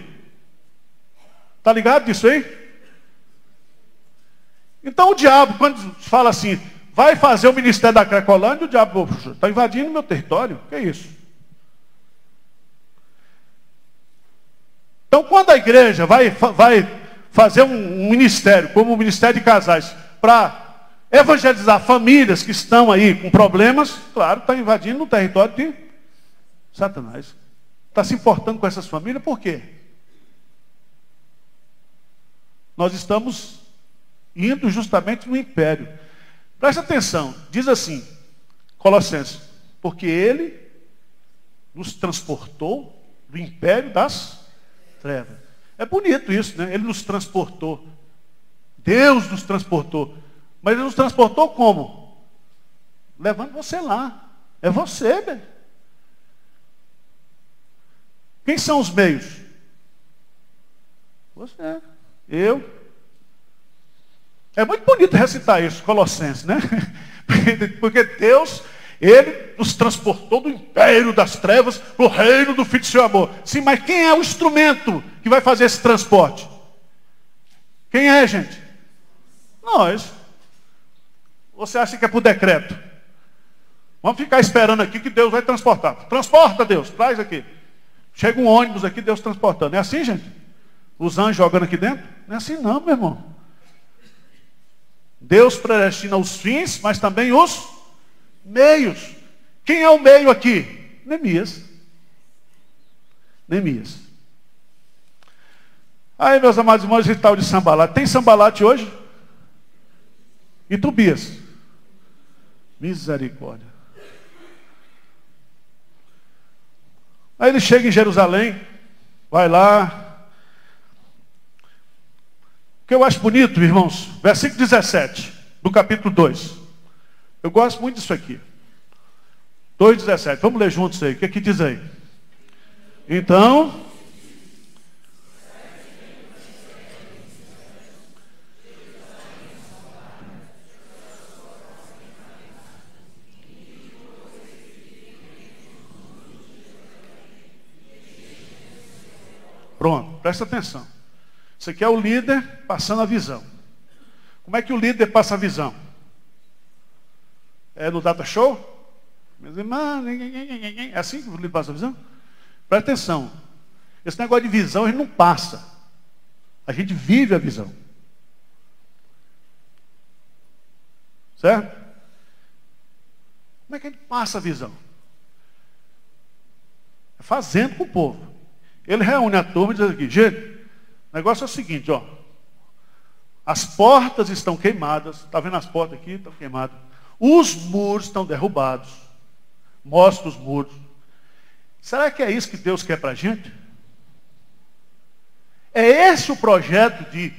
Está ligado disso aí? Então o diabo, quando fala assim, vai fazer o ministério da Cracolândia, o diabo está invadindo meu território. Que é isso? Então quando a igreja vai, vai fazer um ministério, como o ministério de casais, para evangelizar famílias que estão aí com problemas, claro, está invadindo o território de Satanás. Está se importando com essas famílias, por quê? Nós estamos indo justamente no império. Presta atenção, diz assim, Colossenses, porque ele nos transportou do império das trevas. É bonito isso, né? Ele nos transportou. Deus nos transportou. Mas ele nos transportou como? Levando você lá. É você, velho. Quem são os meios? Você. Eu. É muito bonito recitar isso, Colossenses, né? Porque Deus, Ele nos transportou do império das trevas para o reino do Filho do seu amor. Sim, mas quem é o instrumento que vai fazer esse transporte? Quem é, gente? Nós. Você acha que é por decreto? Vamos ficar esperando aqui que Deus vai transportar. Transporta, Deus, traz aqui. Chega um ônibus aqui, Deus transportando. É assim, gente? Os anjos jogando aqui dentro? Não é assim não, meu irmão. Deus predestina os fins, mas também os meios. Quem é o meio aqui? Neemias. Neemias. Aí, meus amados irmãos, tal de sambalate. Tem sambalate hoje? E Tobias? Misericórdia. Aí ele chega em Jerusalém, vai lá, o que eu acho bonito, irmãos, versículo 17 do capítulo 2. Eu gosto muito disso aqui. 2,17. Vamos ler juntos aí. O que, é que diz aí? Então. Pronto, presta atenção. Isso aqui é o líder passando a visão. Como é que o líder passa a visão? É no data show? É assim que o líder passa a visão? Presta atenção. Esse negócio de visão a gente não passa. A gente vive a visão. Certo? Como é que a gente passa a visão? É fazendo com o povo. Ele reúne a turma e diz aqui, gente, o negócio é o seguinte, ó. As portas estão queimadas. Está vendo as portas aqui? Estão queimadas. Os muros estão derrubados. Mostra os muros. Será que é isso que Deus quer para a gente? É esse o projeto de,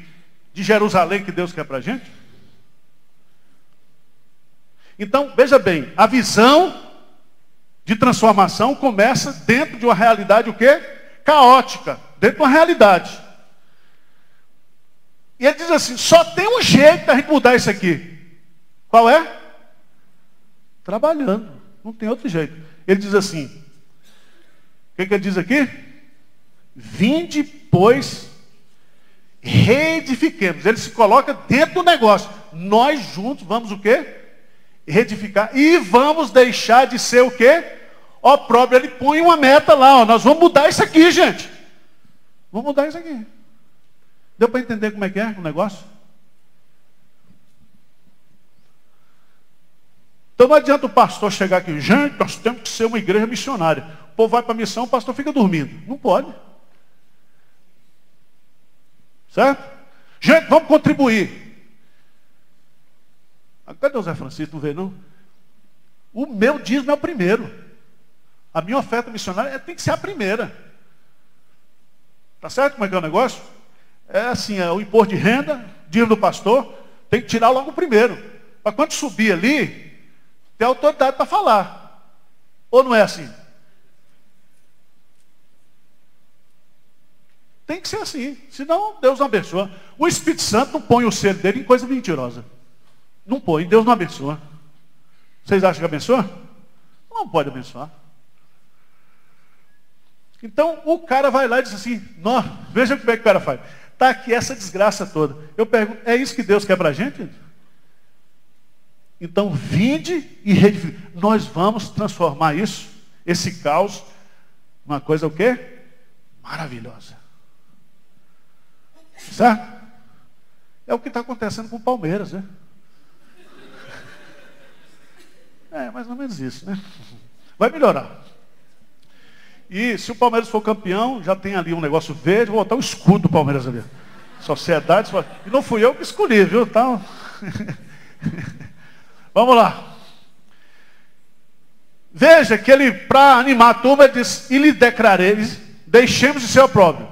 de Jerusalém que Deus quer para a gente? Então, veja bem, a visão de transformação começa dentro de uma realidade o quê? Caótica, dentro de uma realidade. E ele diz assim: só tem um jeito da gente mudar isso aqui. Qual é? Trabalhando. Não tem outro jeito. Ele diz assim: o que, que ele diz aqui? Vinde, pois, reedifiquemos. Ele se coloca dentro do negócio. Nós juntos vamos o quê? Reedificar. E vamos deixar de ser o quê? Ó próprio, ele põe uma meta lá, ó. Nós vamos mudar isso aqui, gente. Vamos mudar isso aqui. Deu para entender como é que é o negócio? Então não adianta o pastor chegar aqui, gente, nós temos que ser uma igreja missionária. O povo vai para a missão, o pastor fica dormindo. Não pode. Certo? Gente, vamos contribuir. Ah, cadê o Zé Francisco? Não vê, não? O meu dízimo é o primeiro. A minha oferta missionária tem que ser a primeira. Tá certo como é que é o negócio? é assim, é o imposto de renda, dinheiro do pastor, tem que tirar logo o primeiro. Para quando subir ali, ter autoridade para falar. Ou não é assim? Tem que ser assim. Senão, Deus não abençoa. O Espírito Santo não põe o ser dele em coisa mentirosa. Não põe. Deus não abençoa. Vocês acham que abençoa? Não pode abençoar. Então o cara vai lá e diz assim, veja como é que o cara faz. Está aqui essa desgraça toda. Eu pergunto, é isso que Deus quer para a gente? Então vinde e reedifique. Nós vamos transformar isso, esse caos, uma coisa o quê? Maravilhosa. Certo? É o que está acontecendo com o Palmeiras, né? É, mais ou menos isso, né? Vai melhorar. E se o Palmeiras for campeão, já tem ali um negócio verde, vou botar o escudo do Palmeiras ali. Sociedade. E não fui eu que escolhi, viu? Tá... Vamos lá. Veja que ele, para animar a turma, diz, e lhe declarei, deixemos de ser opróbrio.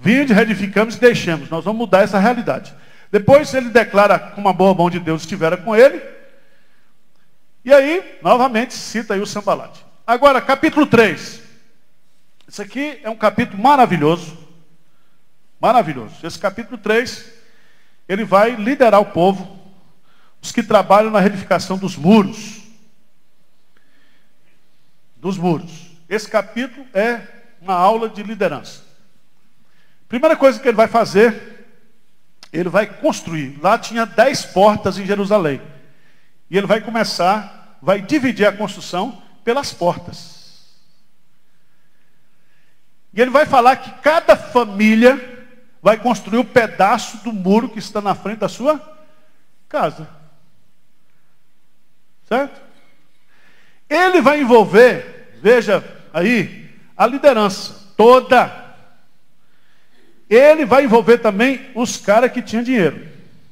Vinde, reedificamos e deixemos. Nós vamos mudar essa realidade. Depois ele declara com uma boa mão de Deus estivera com ele. E aí, novamente, cita aí o Sambalate. Agora, capítulo 3. Isso aqui é um capítulo maravilhoso. Maravilhoso. Esse capítulo 3, ele vai liderar o povo, os que trabalham na reedificação dos muros. Dos muros. Esse capítulo é uma aula de liderança. Primeira coisa que ele vai fazer, ele vai construir. Lá tinha dez portas em Jerusalém. E ele vai começar, vai dividir a construção pelas portas. E ele vai falar que cada família vai construir um pedaço do muro que está na frente da sua casa. Certo? Ele vai envolver, veja aí, a liderança toda. Ele vai envolver também os caras que tinham dinheiro,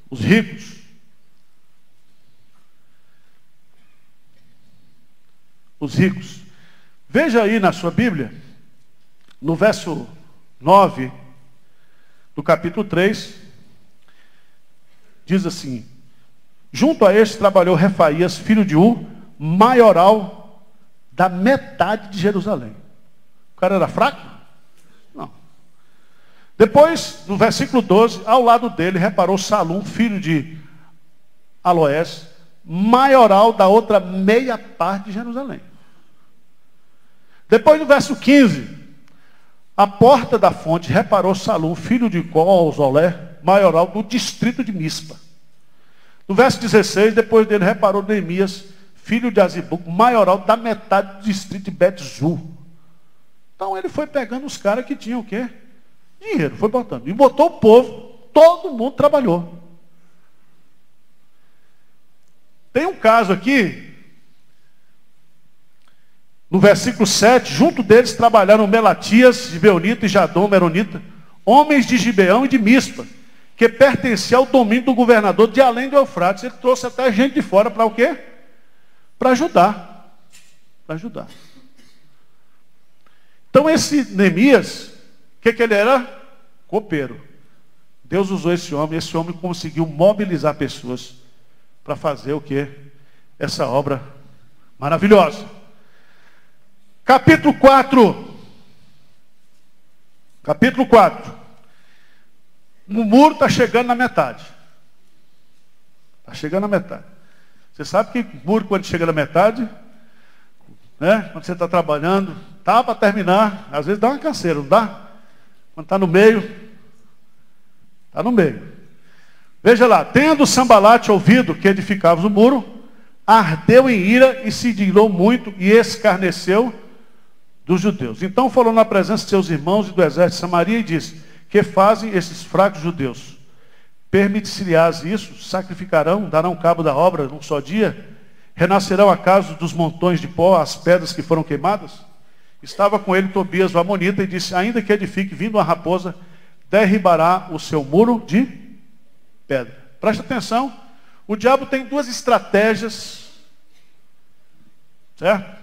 os ricos. Os ricos. Veja aí na sua Bíblia, no verso 9 do capítulo 3, diz assim: Junto a este trabalhou Refaías, filho de U, maioral da metade de Jerusalém. O cara era fraco? Não. Depois, no versículo 12, ao lado dele reparou Salum, filho de Aloés, maioral da outra meia parte de Jerusalém. Depois, no verso 15, a porta da fonte reparou Salum, filho de Colzolé, maioral do distrito de Mispa. No verso 16, depois dele reparou Neemias, filho de Azibuc, maioral da metade do distrito de Betzu. Então ele foi pegando os caras que tinham o quê? Dinheiro, foi botando. E botou o povo, todo mundo trabalhou. Tem um caso aqui no versículo 7, junto deles trabalharam Melatias, Gibeonita e Jadom, Meronita, homens de Gibeão e de Mispa, que pertencia ao domínio do governador de além do Eufrates. Ele trouxe até gente de fora para o quê? Para ajudar. Para ajudar. Então esse Neemias, o que, que ele era? Copeiro. Deus usou esse homem, esse homem conseguiu mobilizar pessoas para fazer o que? Essa obra maravilhosa. Capítulo 4. Capítulo 4. O muro está chegando na metade. Está chegando na metade. Você sabe que muro, quando chega na metade, né? quando você está trabalhando, tá para terminar, às vezes dá uma canseira, não dá? Quando está no meio, está no meio. Veja lá, tendo Sambalate ouvido que edificavas o muro, ardeu em ira e se indignou muito e escarneceu dos judeus. Então falou na presença de seus irmãos e do exército de Samaria e disse: Que fazem esses fracos judeus? Permitir-se-lhes isso? Sacrificarão, darão cabo da obra num só dia? Renascerão acaso dos montões de pó as pedras que foram queimadas? Estava com ele Tobias o Amonita e disse: Ainda que edifique vindo a raposa, derribará o seu muro de pedra. Presta atenção, o diabo tem duas estratégias, certo?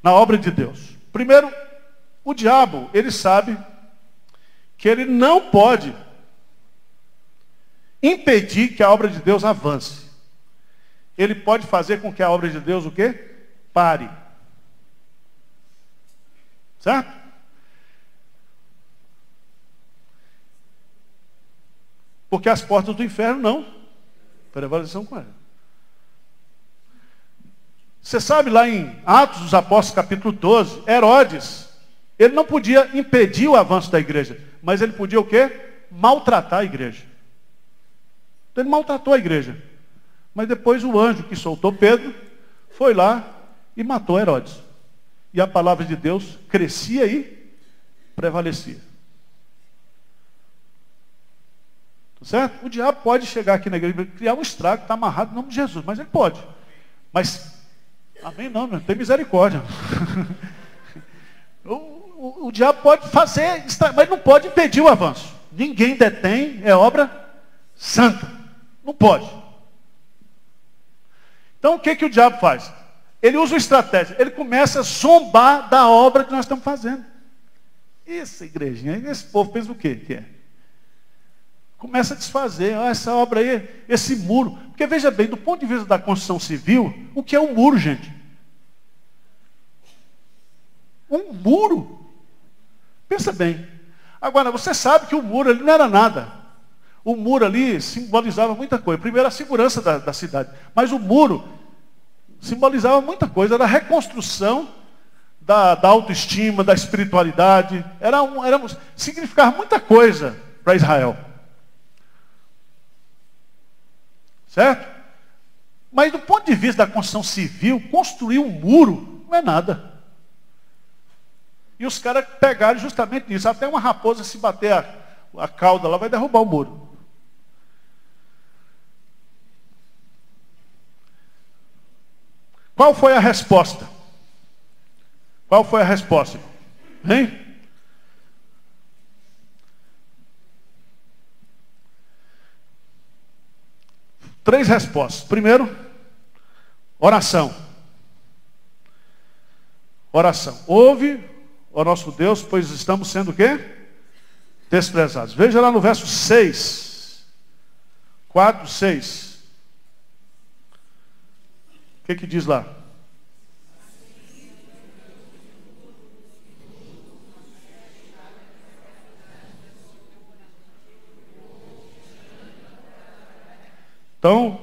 Na obra de Deus. Primeiro, o diabo, ele sabe que ele não pode impedir que a obra de Deus avance. Ele pode fazer com que a obra de Deus o quê? Pare. Certo? Porque as portas do inferno não prevaleceram com ela. Você sabe lá em Atos dos Apóstolos, capítulo 12, Herodes, ele não podia impedir o avanço da igreja, mas ele podia o quê? Maltratar a igreja. Então ele maltratou a igreja. Mas depois o anjo que soltou Pedro foi lá e matou Herodes. E a palavra de Deus crescia e prevalecia. Tá certo? O diabo pode chegar aqui na igreja e criar um estrago, está amarrado no nome de Jesus, mas ele pode. Mas Amém? Não, não tem misericórdia. o, o, o, diabo pode fazer, mas não pode impedir o avanço. Ninguém detém, é obra santa. Não pode. Então o que, que o diabo faz? Ele usa uma estratégia, ele começa a zombar da obra que nós estamos fazendo. Essa igrejinha, esse povo pensa o quê que é? Começa a desfazer, ah, essa obra aí, esse muro. Porque veja bem, do ponto de vista da construção civil, o que é um muro, gente? Um muro. Pensa bem. Agora, você sabe que o muro ali não era nada. O muro ali simbolizava muita coisa. Primeiro, a segurança da, da cidade. Mas o muro simbolizava muita coisa. Era a reconstrução da, da autoestima, da espiritualidade. Era um, era, significava muita coisa para Israel. Certo? Mas do ponto de vista da construção civil, construir um muro não é nada. E os caras pegaram justamente nisso. Até uma raposa se bater a, a cauda lá vai derrubar o muro. Qual foi a resposta? Qual foi a resposta? Hein? Três respostas. Primeiro, oração. Oração. Ouve o nosso Deus, pois estamos sendo o quê? Desprezados. Veja lá no verso 6. 4, 6. O que que diz lá? Então,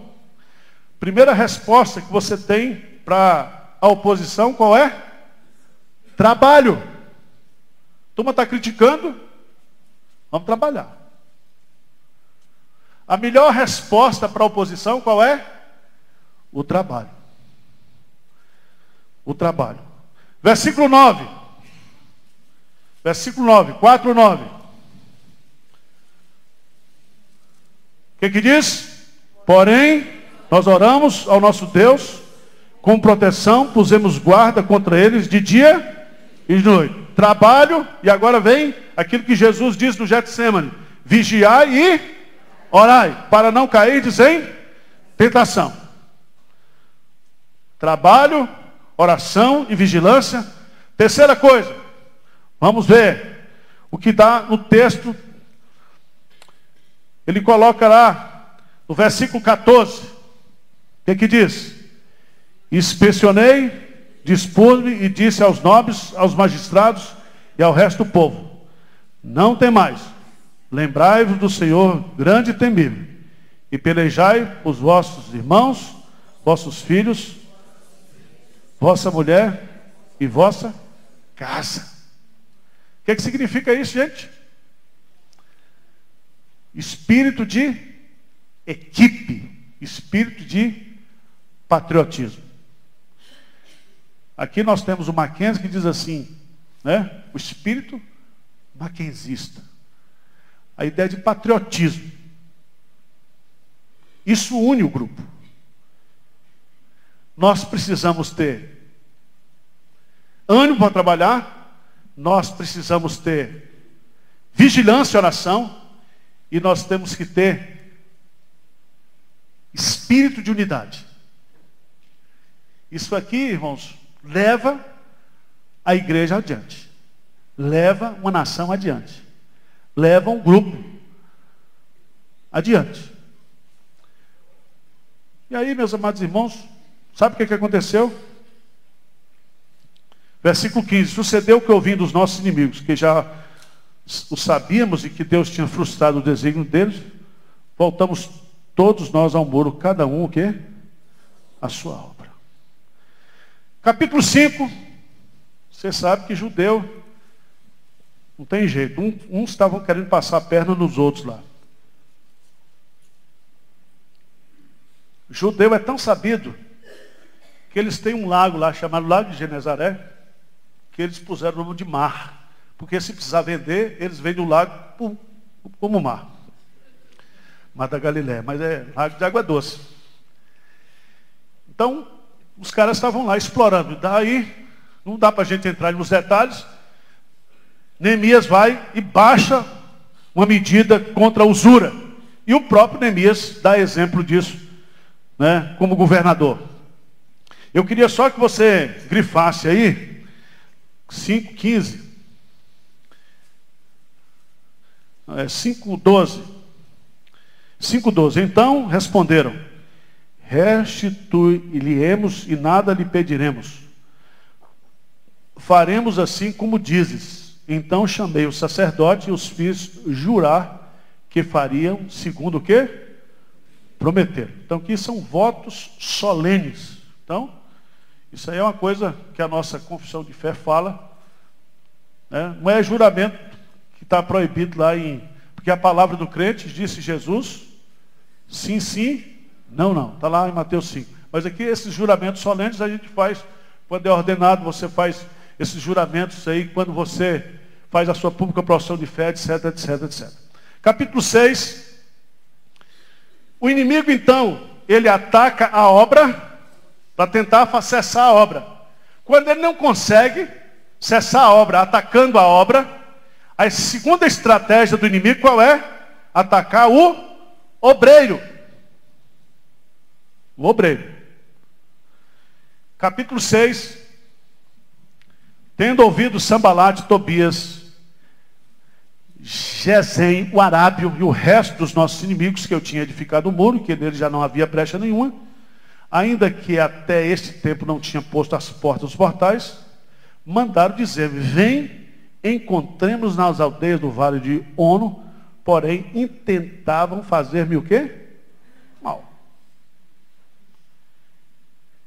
primeira resposta que você tem para a oposição, qual é? Trabalho. A turma está criticando, vamos trabalhar. A melhor resposta para a oposição, qual é? O trabalho. O trabalho. Versículo 9. Versículo 9, 4, 9. O que, que diz? Porém, nós oramos ao nosso Deus com proteção, pusemos guarda contra eles de dia e de noite. Trabalho, e agora vem aquilo que Jesus diz no Getsemane: vigiai e orai, para não cair em tentação. Trabalho, oração e vigilância. Terceira coisa, vamos ver o que dá no texto. Ele coloca lá no versículo 14, o que, que diz? Inspecionei, dispus-me e disse aos nobres, aos magistrados e ao resto do povo: Não tem mais, lembrai-vos do Senhor grande e temível, e pelejai os vossos irmãos, vossos filhos, vossa mulher e vossa casa. O que, que significa isso, gente? Espírito de equipe, espírito de patriotismo. Aqui nós temos o Mackenzie que diz assim, né? O espírito mackenzista. A ideia de patriotismo. Isso une o grupo. Nós precisamos ter ânimo para trabalhar, nós precisamos ter vigilância e oração, e nós temos que ter espírito de unidade. Isso aqui, irmãos, leva a igreja adiante. Leva uma nação adiante. Leva um grupo adiante. E aí, meus amados irmãos, sabe o que, que aconteceu? Versículo 15: Sucedeu que ouvindo os nossos inimigos, que já o sabíamos e que Deus tinha frustrado o desígnio deles, voltamos todos nós ao muro, cada um o quê? A sua obra. Capítulo 5, você sabe que judeu não tem jeito. Um, uns estavam querendo passar a perna nos outros lá. Judeu é tão sabido que eles têm um lago lá chamado Lago de Genezaré, que eles puseram o nome de mar. Porque se precisar vender, eles vendem o lago como mar. Mar da Galiléia, mas é lago de água doce. Então, os caras estavam lá explorando. Daí, não dá para a gente entrar nos detalhes. Neemias vai e baixa uma medida contra a usura. E o próprio Neemias dá exemplo disso, né, como governador. Eu queria só que você grifasse aí 5,15. É 5,12. 5,12. Então responderam: Restitui-lhe-emos e nada lhe pediremos. Faremos assim como dizes. Então chamei o sacerdote e os fiz jurar que fariam segundo o que? Prometer. Então aqui são votos solenes. Então, isso aí é uma coisa que a nossa confissão de fé fala. Né? Não é juramento que está proibido lá em. Porque a palavra do crente disse Jesus, sim, sim, não, não. Está lá em Mateus 5. Mas aqui esses juramentos solenes a gente faz, quando é ordenado, você faz esses juramentos aí, quando você faz a sua pública profissão de fé, etc, etc, etc. Capítulo 6. O inimigo, então, ele ataca a obra para tentar cessar a obra. Quando ele não consegue cessar a obra, atacando a obra, a segunda estratégia do inimigo qual é? Atacar o obreiro. O obreiro. Capítulo 6. Tendo ouvido Sambalate, Tobias, Gesem, o Arábio e o resto dos nossos inimigos que eu tinha edificado o muro, que nele já não havia brecha nenhuma, ainda que até este tempo não tinha posto as portas dos portais, mandaram dizer: Vem, encontremos nas aldeias do vale de Ono, porém intentavam fazer-me o quê? Mal.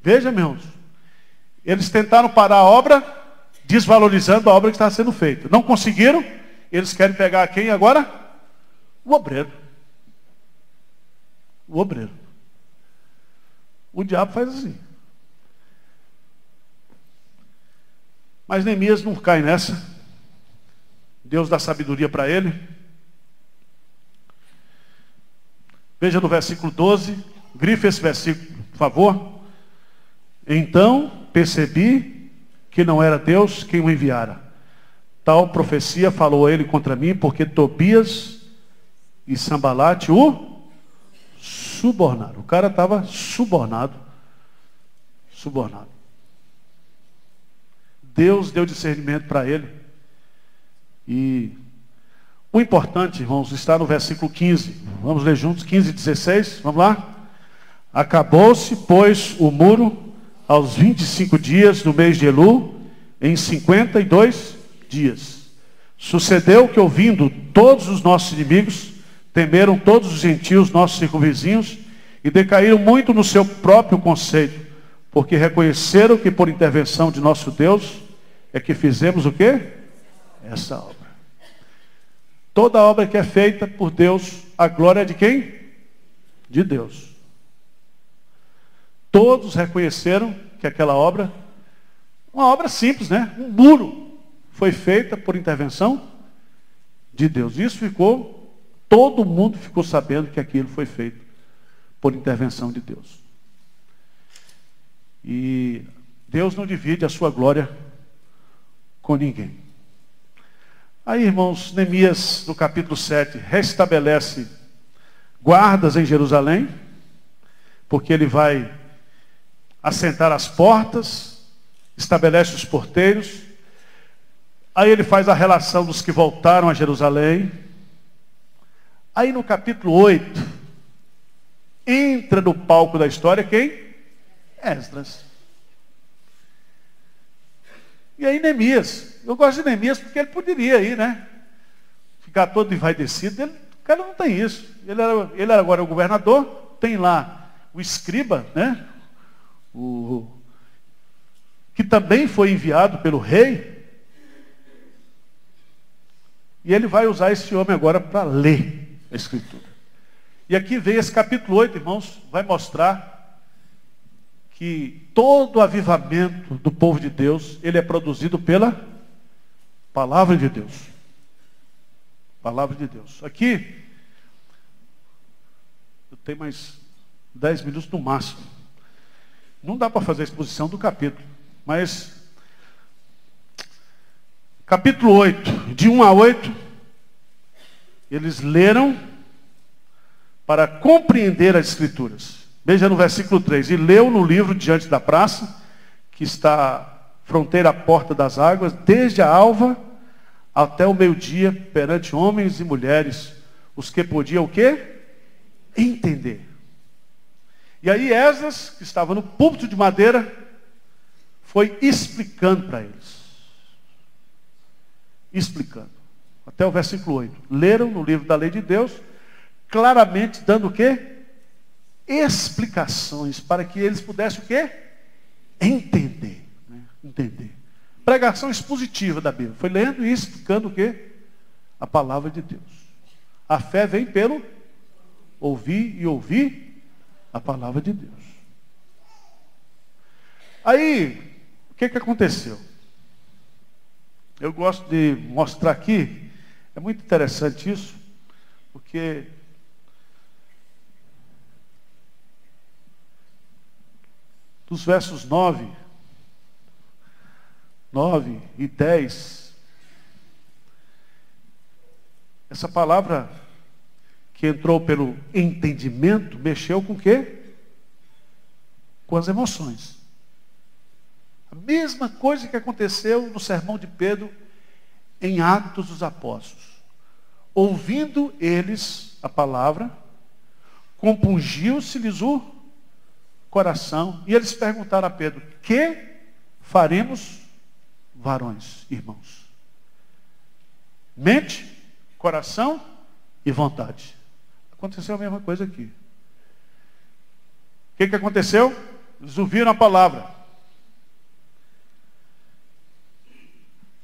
Veja, irmãos, eles tentaram parar a obra, desvalorizando a obra que está sendo feita. Não conseguiram, eles querem pegar quem agora? O obreiro. O obreiro. O diabo faz assim. Mas Neemias não cai nessa. Deus dá sabedoria para ele. Veja no versículo 12. Grife esse versículo, por favor. Então percebi que não era Deus quem o enviara. Tal profecia falou ele contra mim, porque Tobias e Sambalate o subornaram. O cara estava subornado. Subornado. Deus deu discernimento para ele. E o importante, irmãos, está no versículo 15. Vamos ler juntos, 15 e 16. Vamos lá? Acabou-se, pois, o muro aos 25 dias do mês de Elu, em 52 dias. Sucedeu que, ouvindo todos os nossos inimigos, Temeram todos os gentios, nossos circunvizinhos, e decaíram muito no seu próprio conceito, porque reconheceram que por intervenção de nosso Deus é que fizemos o quê? Essa obra. Toda obra que é feita por Deus, a glória é de quem? De Deus. Todos reconheceram que aquela obra, uma obra simples, né? Um muro, foi feita por intervenção de Deus. Isso ficou Todo mundo ficou sabendo que aquilo foi feito por intervenção de Deus. E Deus não divide a sua glória com ninguém. Aí, irmãos, Neemias, no capítulo 7, restabelece guardas em Jerusalém, porque ele vai assentar as portas, estabelece os porteiros. Aí ele faz a relação dos que voltaram a Jerusalém, Aí no capítulo 8, entra no palco da história quem? Esdras. E aí Neemias. Eu gosto de Neemias porque ele poderia ir, né? Ficar todo envaidecido. Ele O cara não tem isso. Ele era, ele agora é o governador, tem lá o escriba, né? O, que também foi enviado pelo rei. E ele vai usar esse homem agora para ler a escritura. E aqui vem esse capítulo 8, irmãos, vai mostrar que todo o avivamento do povo de Deus, ele é produzido pela palavra de Deus. Palavra de Deus. Aqui, eu tenho mais dez minutos no máximo. Não dá para fazer a exposição do capítulo, mas capítulo 8, de 1 a 8, eles leram para compreender as escrituras. Veja no versículo 3, e leu no livro diante da praça, que está fronteira à porta das águas, desde a alva até o meio-dia, perante homens e mulheres, os que podiam o quê? Entender. E aí Esdras, que estava no púlpito de madeira, foi explicando para eles. Explicando. Até o versículo 8. Leram no livro da lei de Deus, claramente dando o quê? Explicações para que eles pudessem o quê? Entender. Entender. Pregação expositiva da Bíblia. Foi lendo e explicando o quê? A palavra de Deus. A fé vem pelo ouvir e ouvir a palavra de Deus. Aí, o que, que aconteceu? Eu gosto de mostrar aqui, é muito interessante isso, porque dos versos 9, 9 e 10, essa palavra que entrou pelo entendimento, mexeu com o quê? Com as emoções. A mesma coisa que aconteceu no sermão de Pedro em Atos dos Apóstolos. Ouvindo eles a palavra, compungiu-se-lhes o coração, e eles perguntaram a Pedro: Que faremos, varões, irmãos? Mente, coração e vontade. Aconteceu a mesma coisa aqui. O que, que aconteceu? Eles ouviram a palavra.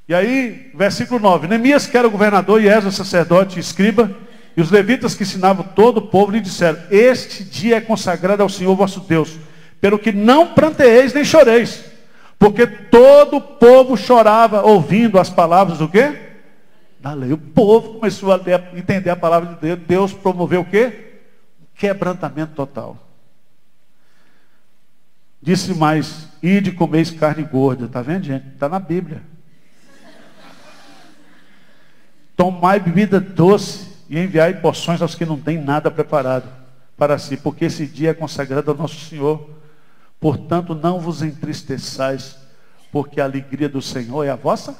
E aí, versículo 9: Neemias, que era o governador, e Ezra, sacerdote e escriba, e os levitas que ensinavam todo o povo, lhe disseram: Este dia é consagrado ao Senhor vosso Deus, pelo que não pranteeis nem choreis, porque todo o povo chorava ouvindo as palavras do quê? da lei. O povo começou a entender a palavra de Deus. Deus promoveu o quê? Quebrantamento total. Disse mais, ide comeis carne gorda. Está vendo, gente? Está na Bíblia. Tomai bebida doce e enviai porções aos que não têm nada preparado para si, porque esse dia é consagrado ao nosso Senhor. Portanto, não vos entristeçais, porque a alegria do Senhor é a vossa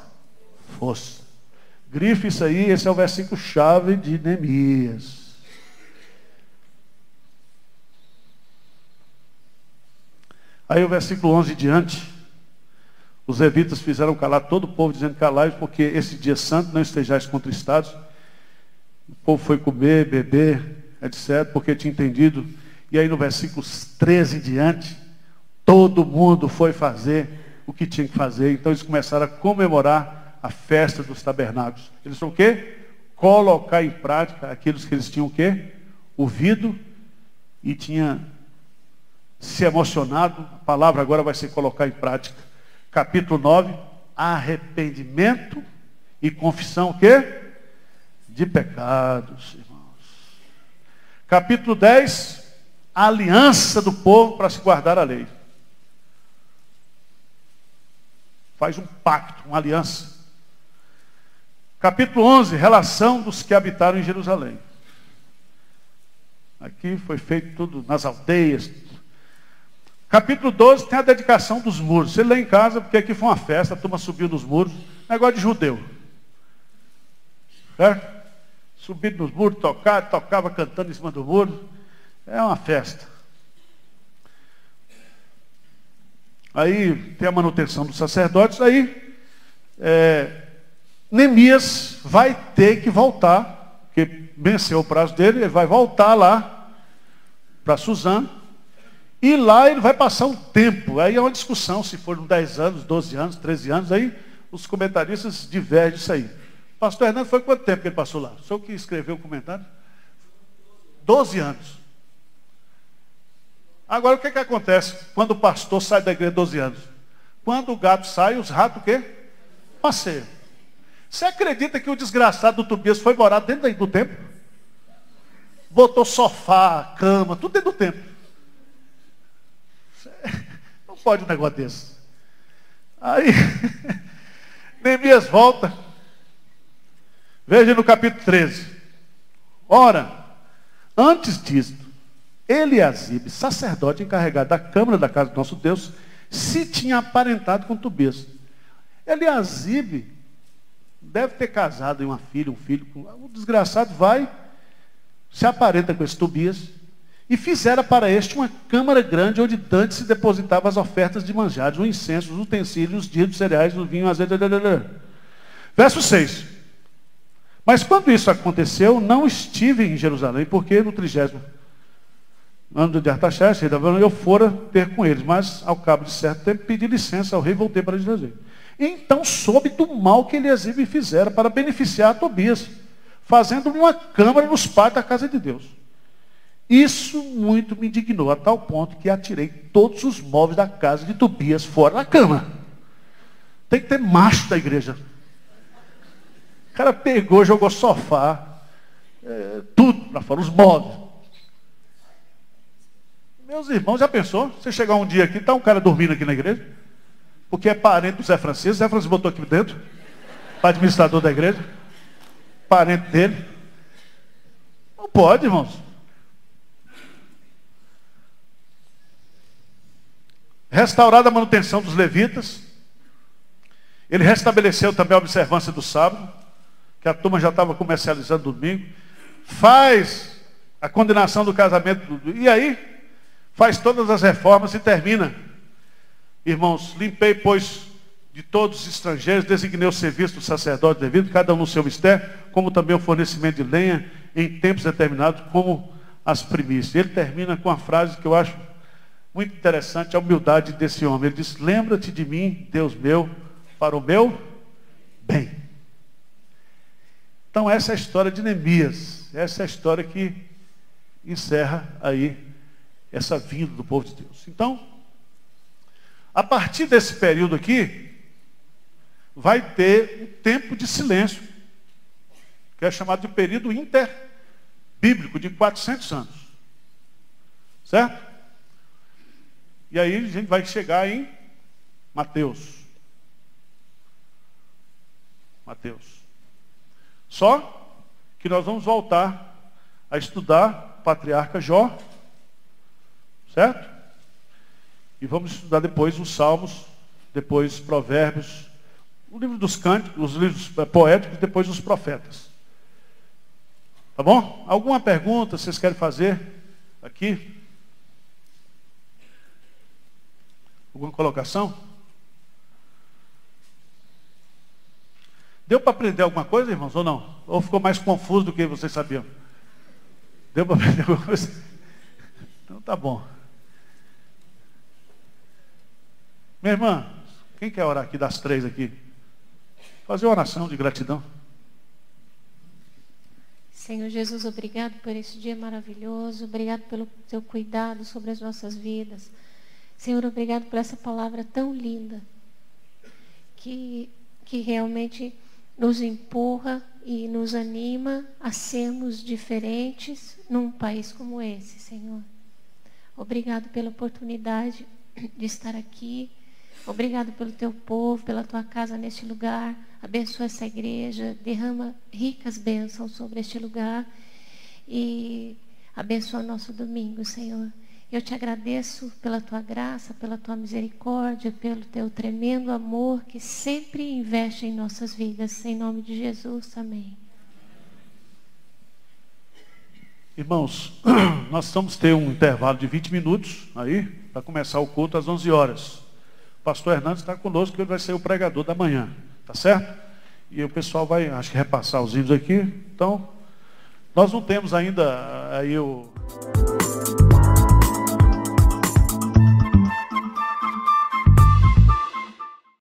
força. Grife isso aí, esse é o versículo chave de Neemias. Aí o versículo 11 diante, os levitas fizeram calar todo o povo, dizendo calai porque esse dia santo não estejais contristados. O povo foi comer, beber, etc., porque tinha entendido. E aí no versículo 13 em diante, todo mundo foi fazer o que tinha que fazer. Então eles começaram a comemorar a festa dos tabernáculos. Eles são o quê? Colocar em prática aqueles que eles tinham o quê? Ouvido e tinha se emocionado. A palavra agora vai ser colocar em prática. Capítulo 9, arrependimento e confissão o quê? De pecados, irmãos. Capítulo 10, aliança do povo para se guardar a lei. Faz um pacto, uma aliança. Capítulo 11, relação dos que habitaram em Jerusalém. Aqui foi feito tudo nas aldeias. Capítulo 12 tem a dedicação dos muros. Você lê em casa, porque aqui foi uma festa, a turma subiu nos muros. Negócio de judeu. Certo? Subindo nos muros, tocar, tocava cantando em cima do muro. É uma festa. Aí tem a manutenção dos sacerdotes. Aí é, Neemias vai ter que voltar, porque venceu o prazo dele, ele vai voltar lá para Suzano. E lá ele vai passar um tempo. Aí é uma discussão, se foram 10 anos, 12 anos, 13 anos, aí os comentaristas divergem isso aí. Pastor Hernando, foi quanto tempo que ele passou lá? O senhor que escreveu o comentário? 12 anos. Agora o que, que acontece quando o pastor sai da igreja 12 anos? Quando o gato sai, os ratos o quê? Passeiam. Você acredita que o desgraçado do Tobias foi morar dentro do templo? Botou sofá, cama, tudo dentro do templo. Não pode um negócio desse. Aí, Neemias volta. Veja no capítulo 13. Ora, antes disto, Eliasibe, sacerdote encarregado da câmara da casa do nosso Deus, se tinha aparentado com Tobias. Eliasibe deve ter casado em uma filha, um filho. O desgraçado vai, se aparenta com esse Tobias, e fizera para este uma câmara grande onde Dante se depositava as ofertas de manjares, o incenso, os utensílios, os dias de cereais, o vinho, azeite. Verso 6. Mas quando isso aconteceu, não estive em Jerusalém, porque no trigésimo ano de Artaxerxes, rei da Babilônia, eu fora ter com eles, mas ao cabo de certo tempo pedi licença ao rei e voltei para Jerusalém. Então soube do mal que Eliasibe fizera para beneficiar a Tobias, fazendo uma câmara nos pais da casa de Deus. Isso muito me indignou, a tal ponto que atirei todos os móveis da casa de Tobias fora da cama. Tem que ter macho da igreja. O cara pegou, jogou sofá, é, tudo para fora, os móveis. Meus irmãos, já pensou? Você chegar um dia aqui, está um cara dormindo aqui na igreja? Porque é parente do Zé Francisco. Zé Francisco botou aqui dentro. Para administrador da igreja. Parente dele. Não pode, irmãos. Restaurada a manutenção dos levitas. Ele restabeleceu também a observância do sábado, que a turma já estava comercializando domingo. Faz a condenação do casamento. E aí, faz todas as reformas e termina. Irmãos, limpei, pois, de todos os estrangeiros, designei o serviço do sacerdote devido, cada um no seu mistério, como também o fornecimento de lenha em tempos determinados, como as primícias. Ele termina com a frase que eu acho muito interessante, a humildade desse homem. Ele diz: Lembra-te de mim, Deus meu, para o meu bem. Então, essa é a história de Neemias. Essa é a história que encerra aí essa vinda do povo de Deus. Então, a partir desse período aqui, vai ter um tempo de silêncio, que é chamado de período interbíblico, de 400 anos. Certo? E aí a gente vai chegar em Mateus. Mateus. Só que nós vamos voltar a estudar o patriarca Jó. Certo? E vamos estudar depois os Salmos, depois Provérbios, o livro dos cânticos, os livros eh, poéticos, depois os profetas. Tá bom? Alguma pergunta vocês querem fazer aqui? Alguma colocação? Deu para aprender alguma coisa, irmãos, ou não? Ou ficou mais confuso do que vocês sabiam? Deu para aprender alguma coisa? Então tá bom. Minha irmã, quem quer orar aqui das três aqui? Fazer uma oração de gratidão. Senhor Jesus, obrigado por esse dia maravilhoso, obrigado pelo teu cuidado sobre as nossas vidas. Senhor, obrigado por essa palavra tão linda, que, que realmente nos empurra e nos anima a sermos diferentes num país como esse, Senhor. Obrigado pela oportunidade de estar aqui Obrigado pelo teu povo, pela tua casa neste lugar. Abençoa essa igreja, derrama ricas bênçãos sobre este lugar e abençoa nosso domingo, Senhor. Eu te agradeço pela tua graça, pela tua misericórdia, pelo teu tremendo amor que sempre investe em nossas vidas. Em nome de Jesus, amém. Irmãos, nós vamos ter um intervalo de 20 minutos aí para começar o culto às 11 horas pastor Hernandes está conosco, que ele vai ser o pregador da manhã. Tá certo? E o pessoal vai, acho que, repassar os hinos aqui. Então, Nós não temos ainda aí o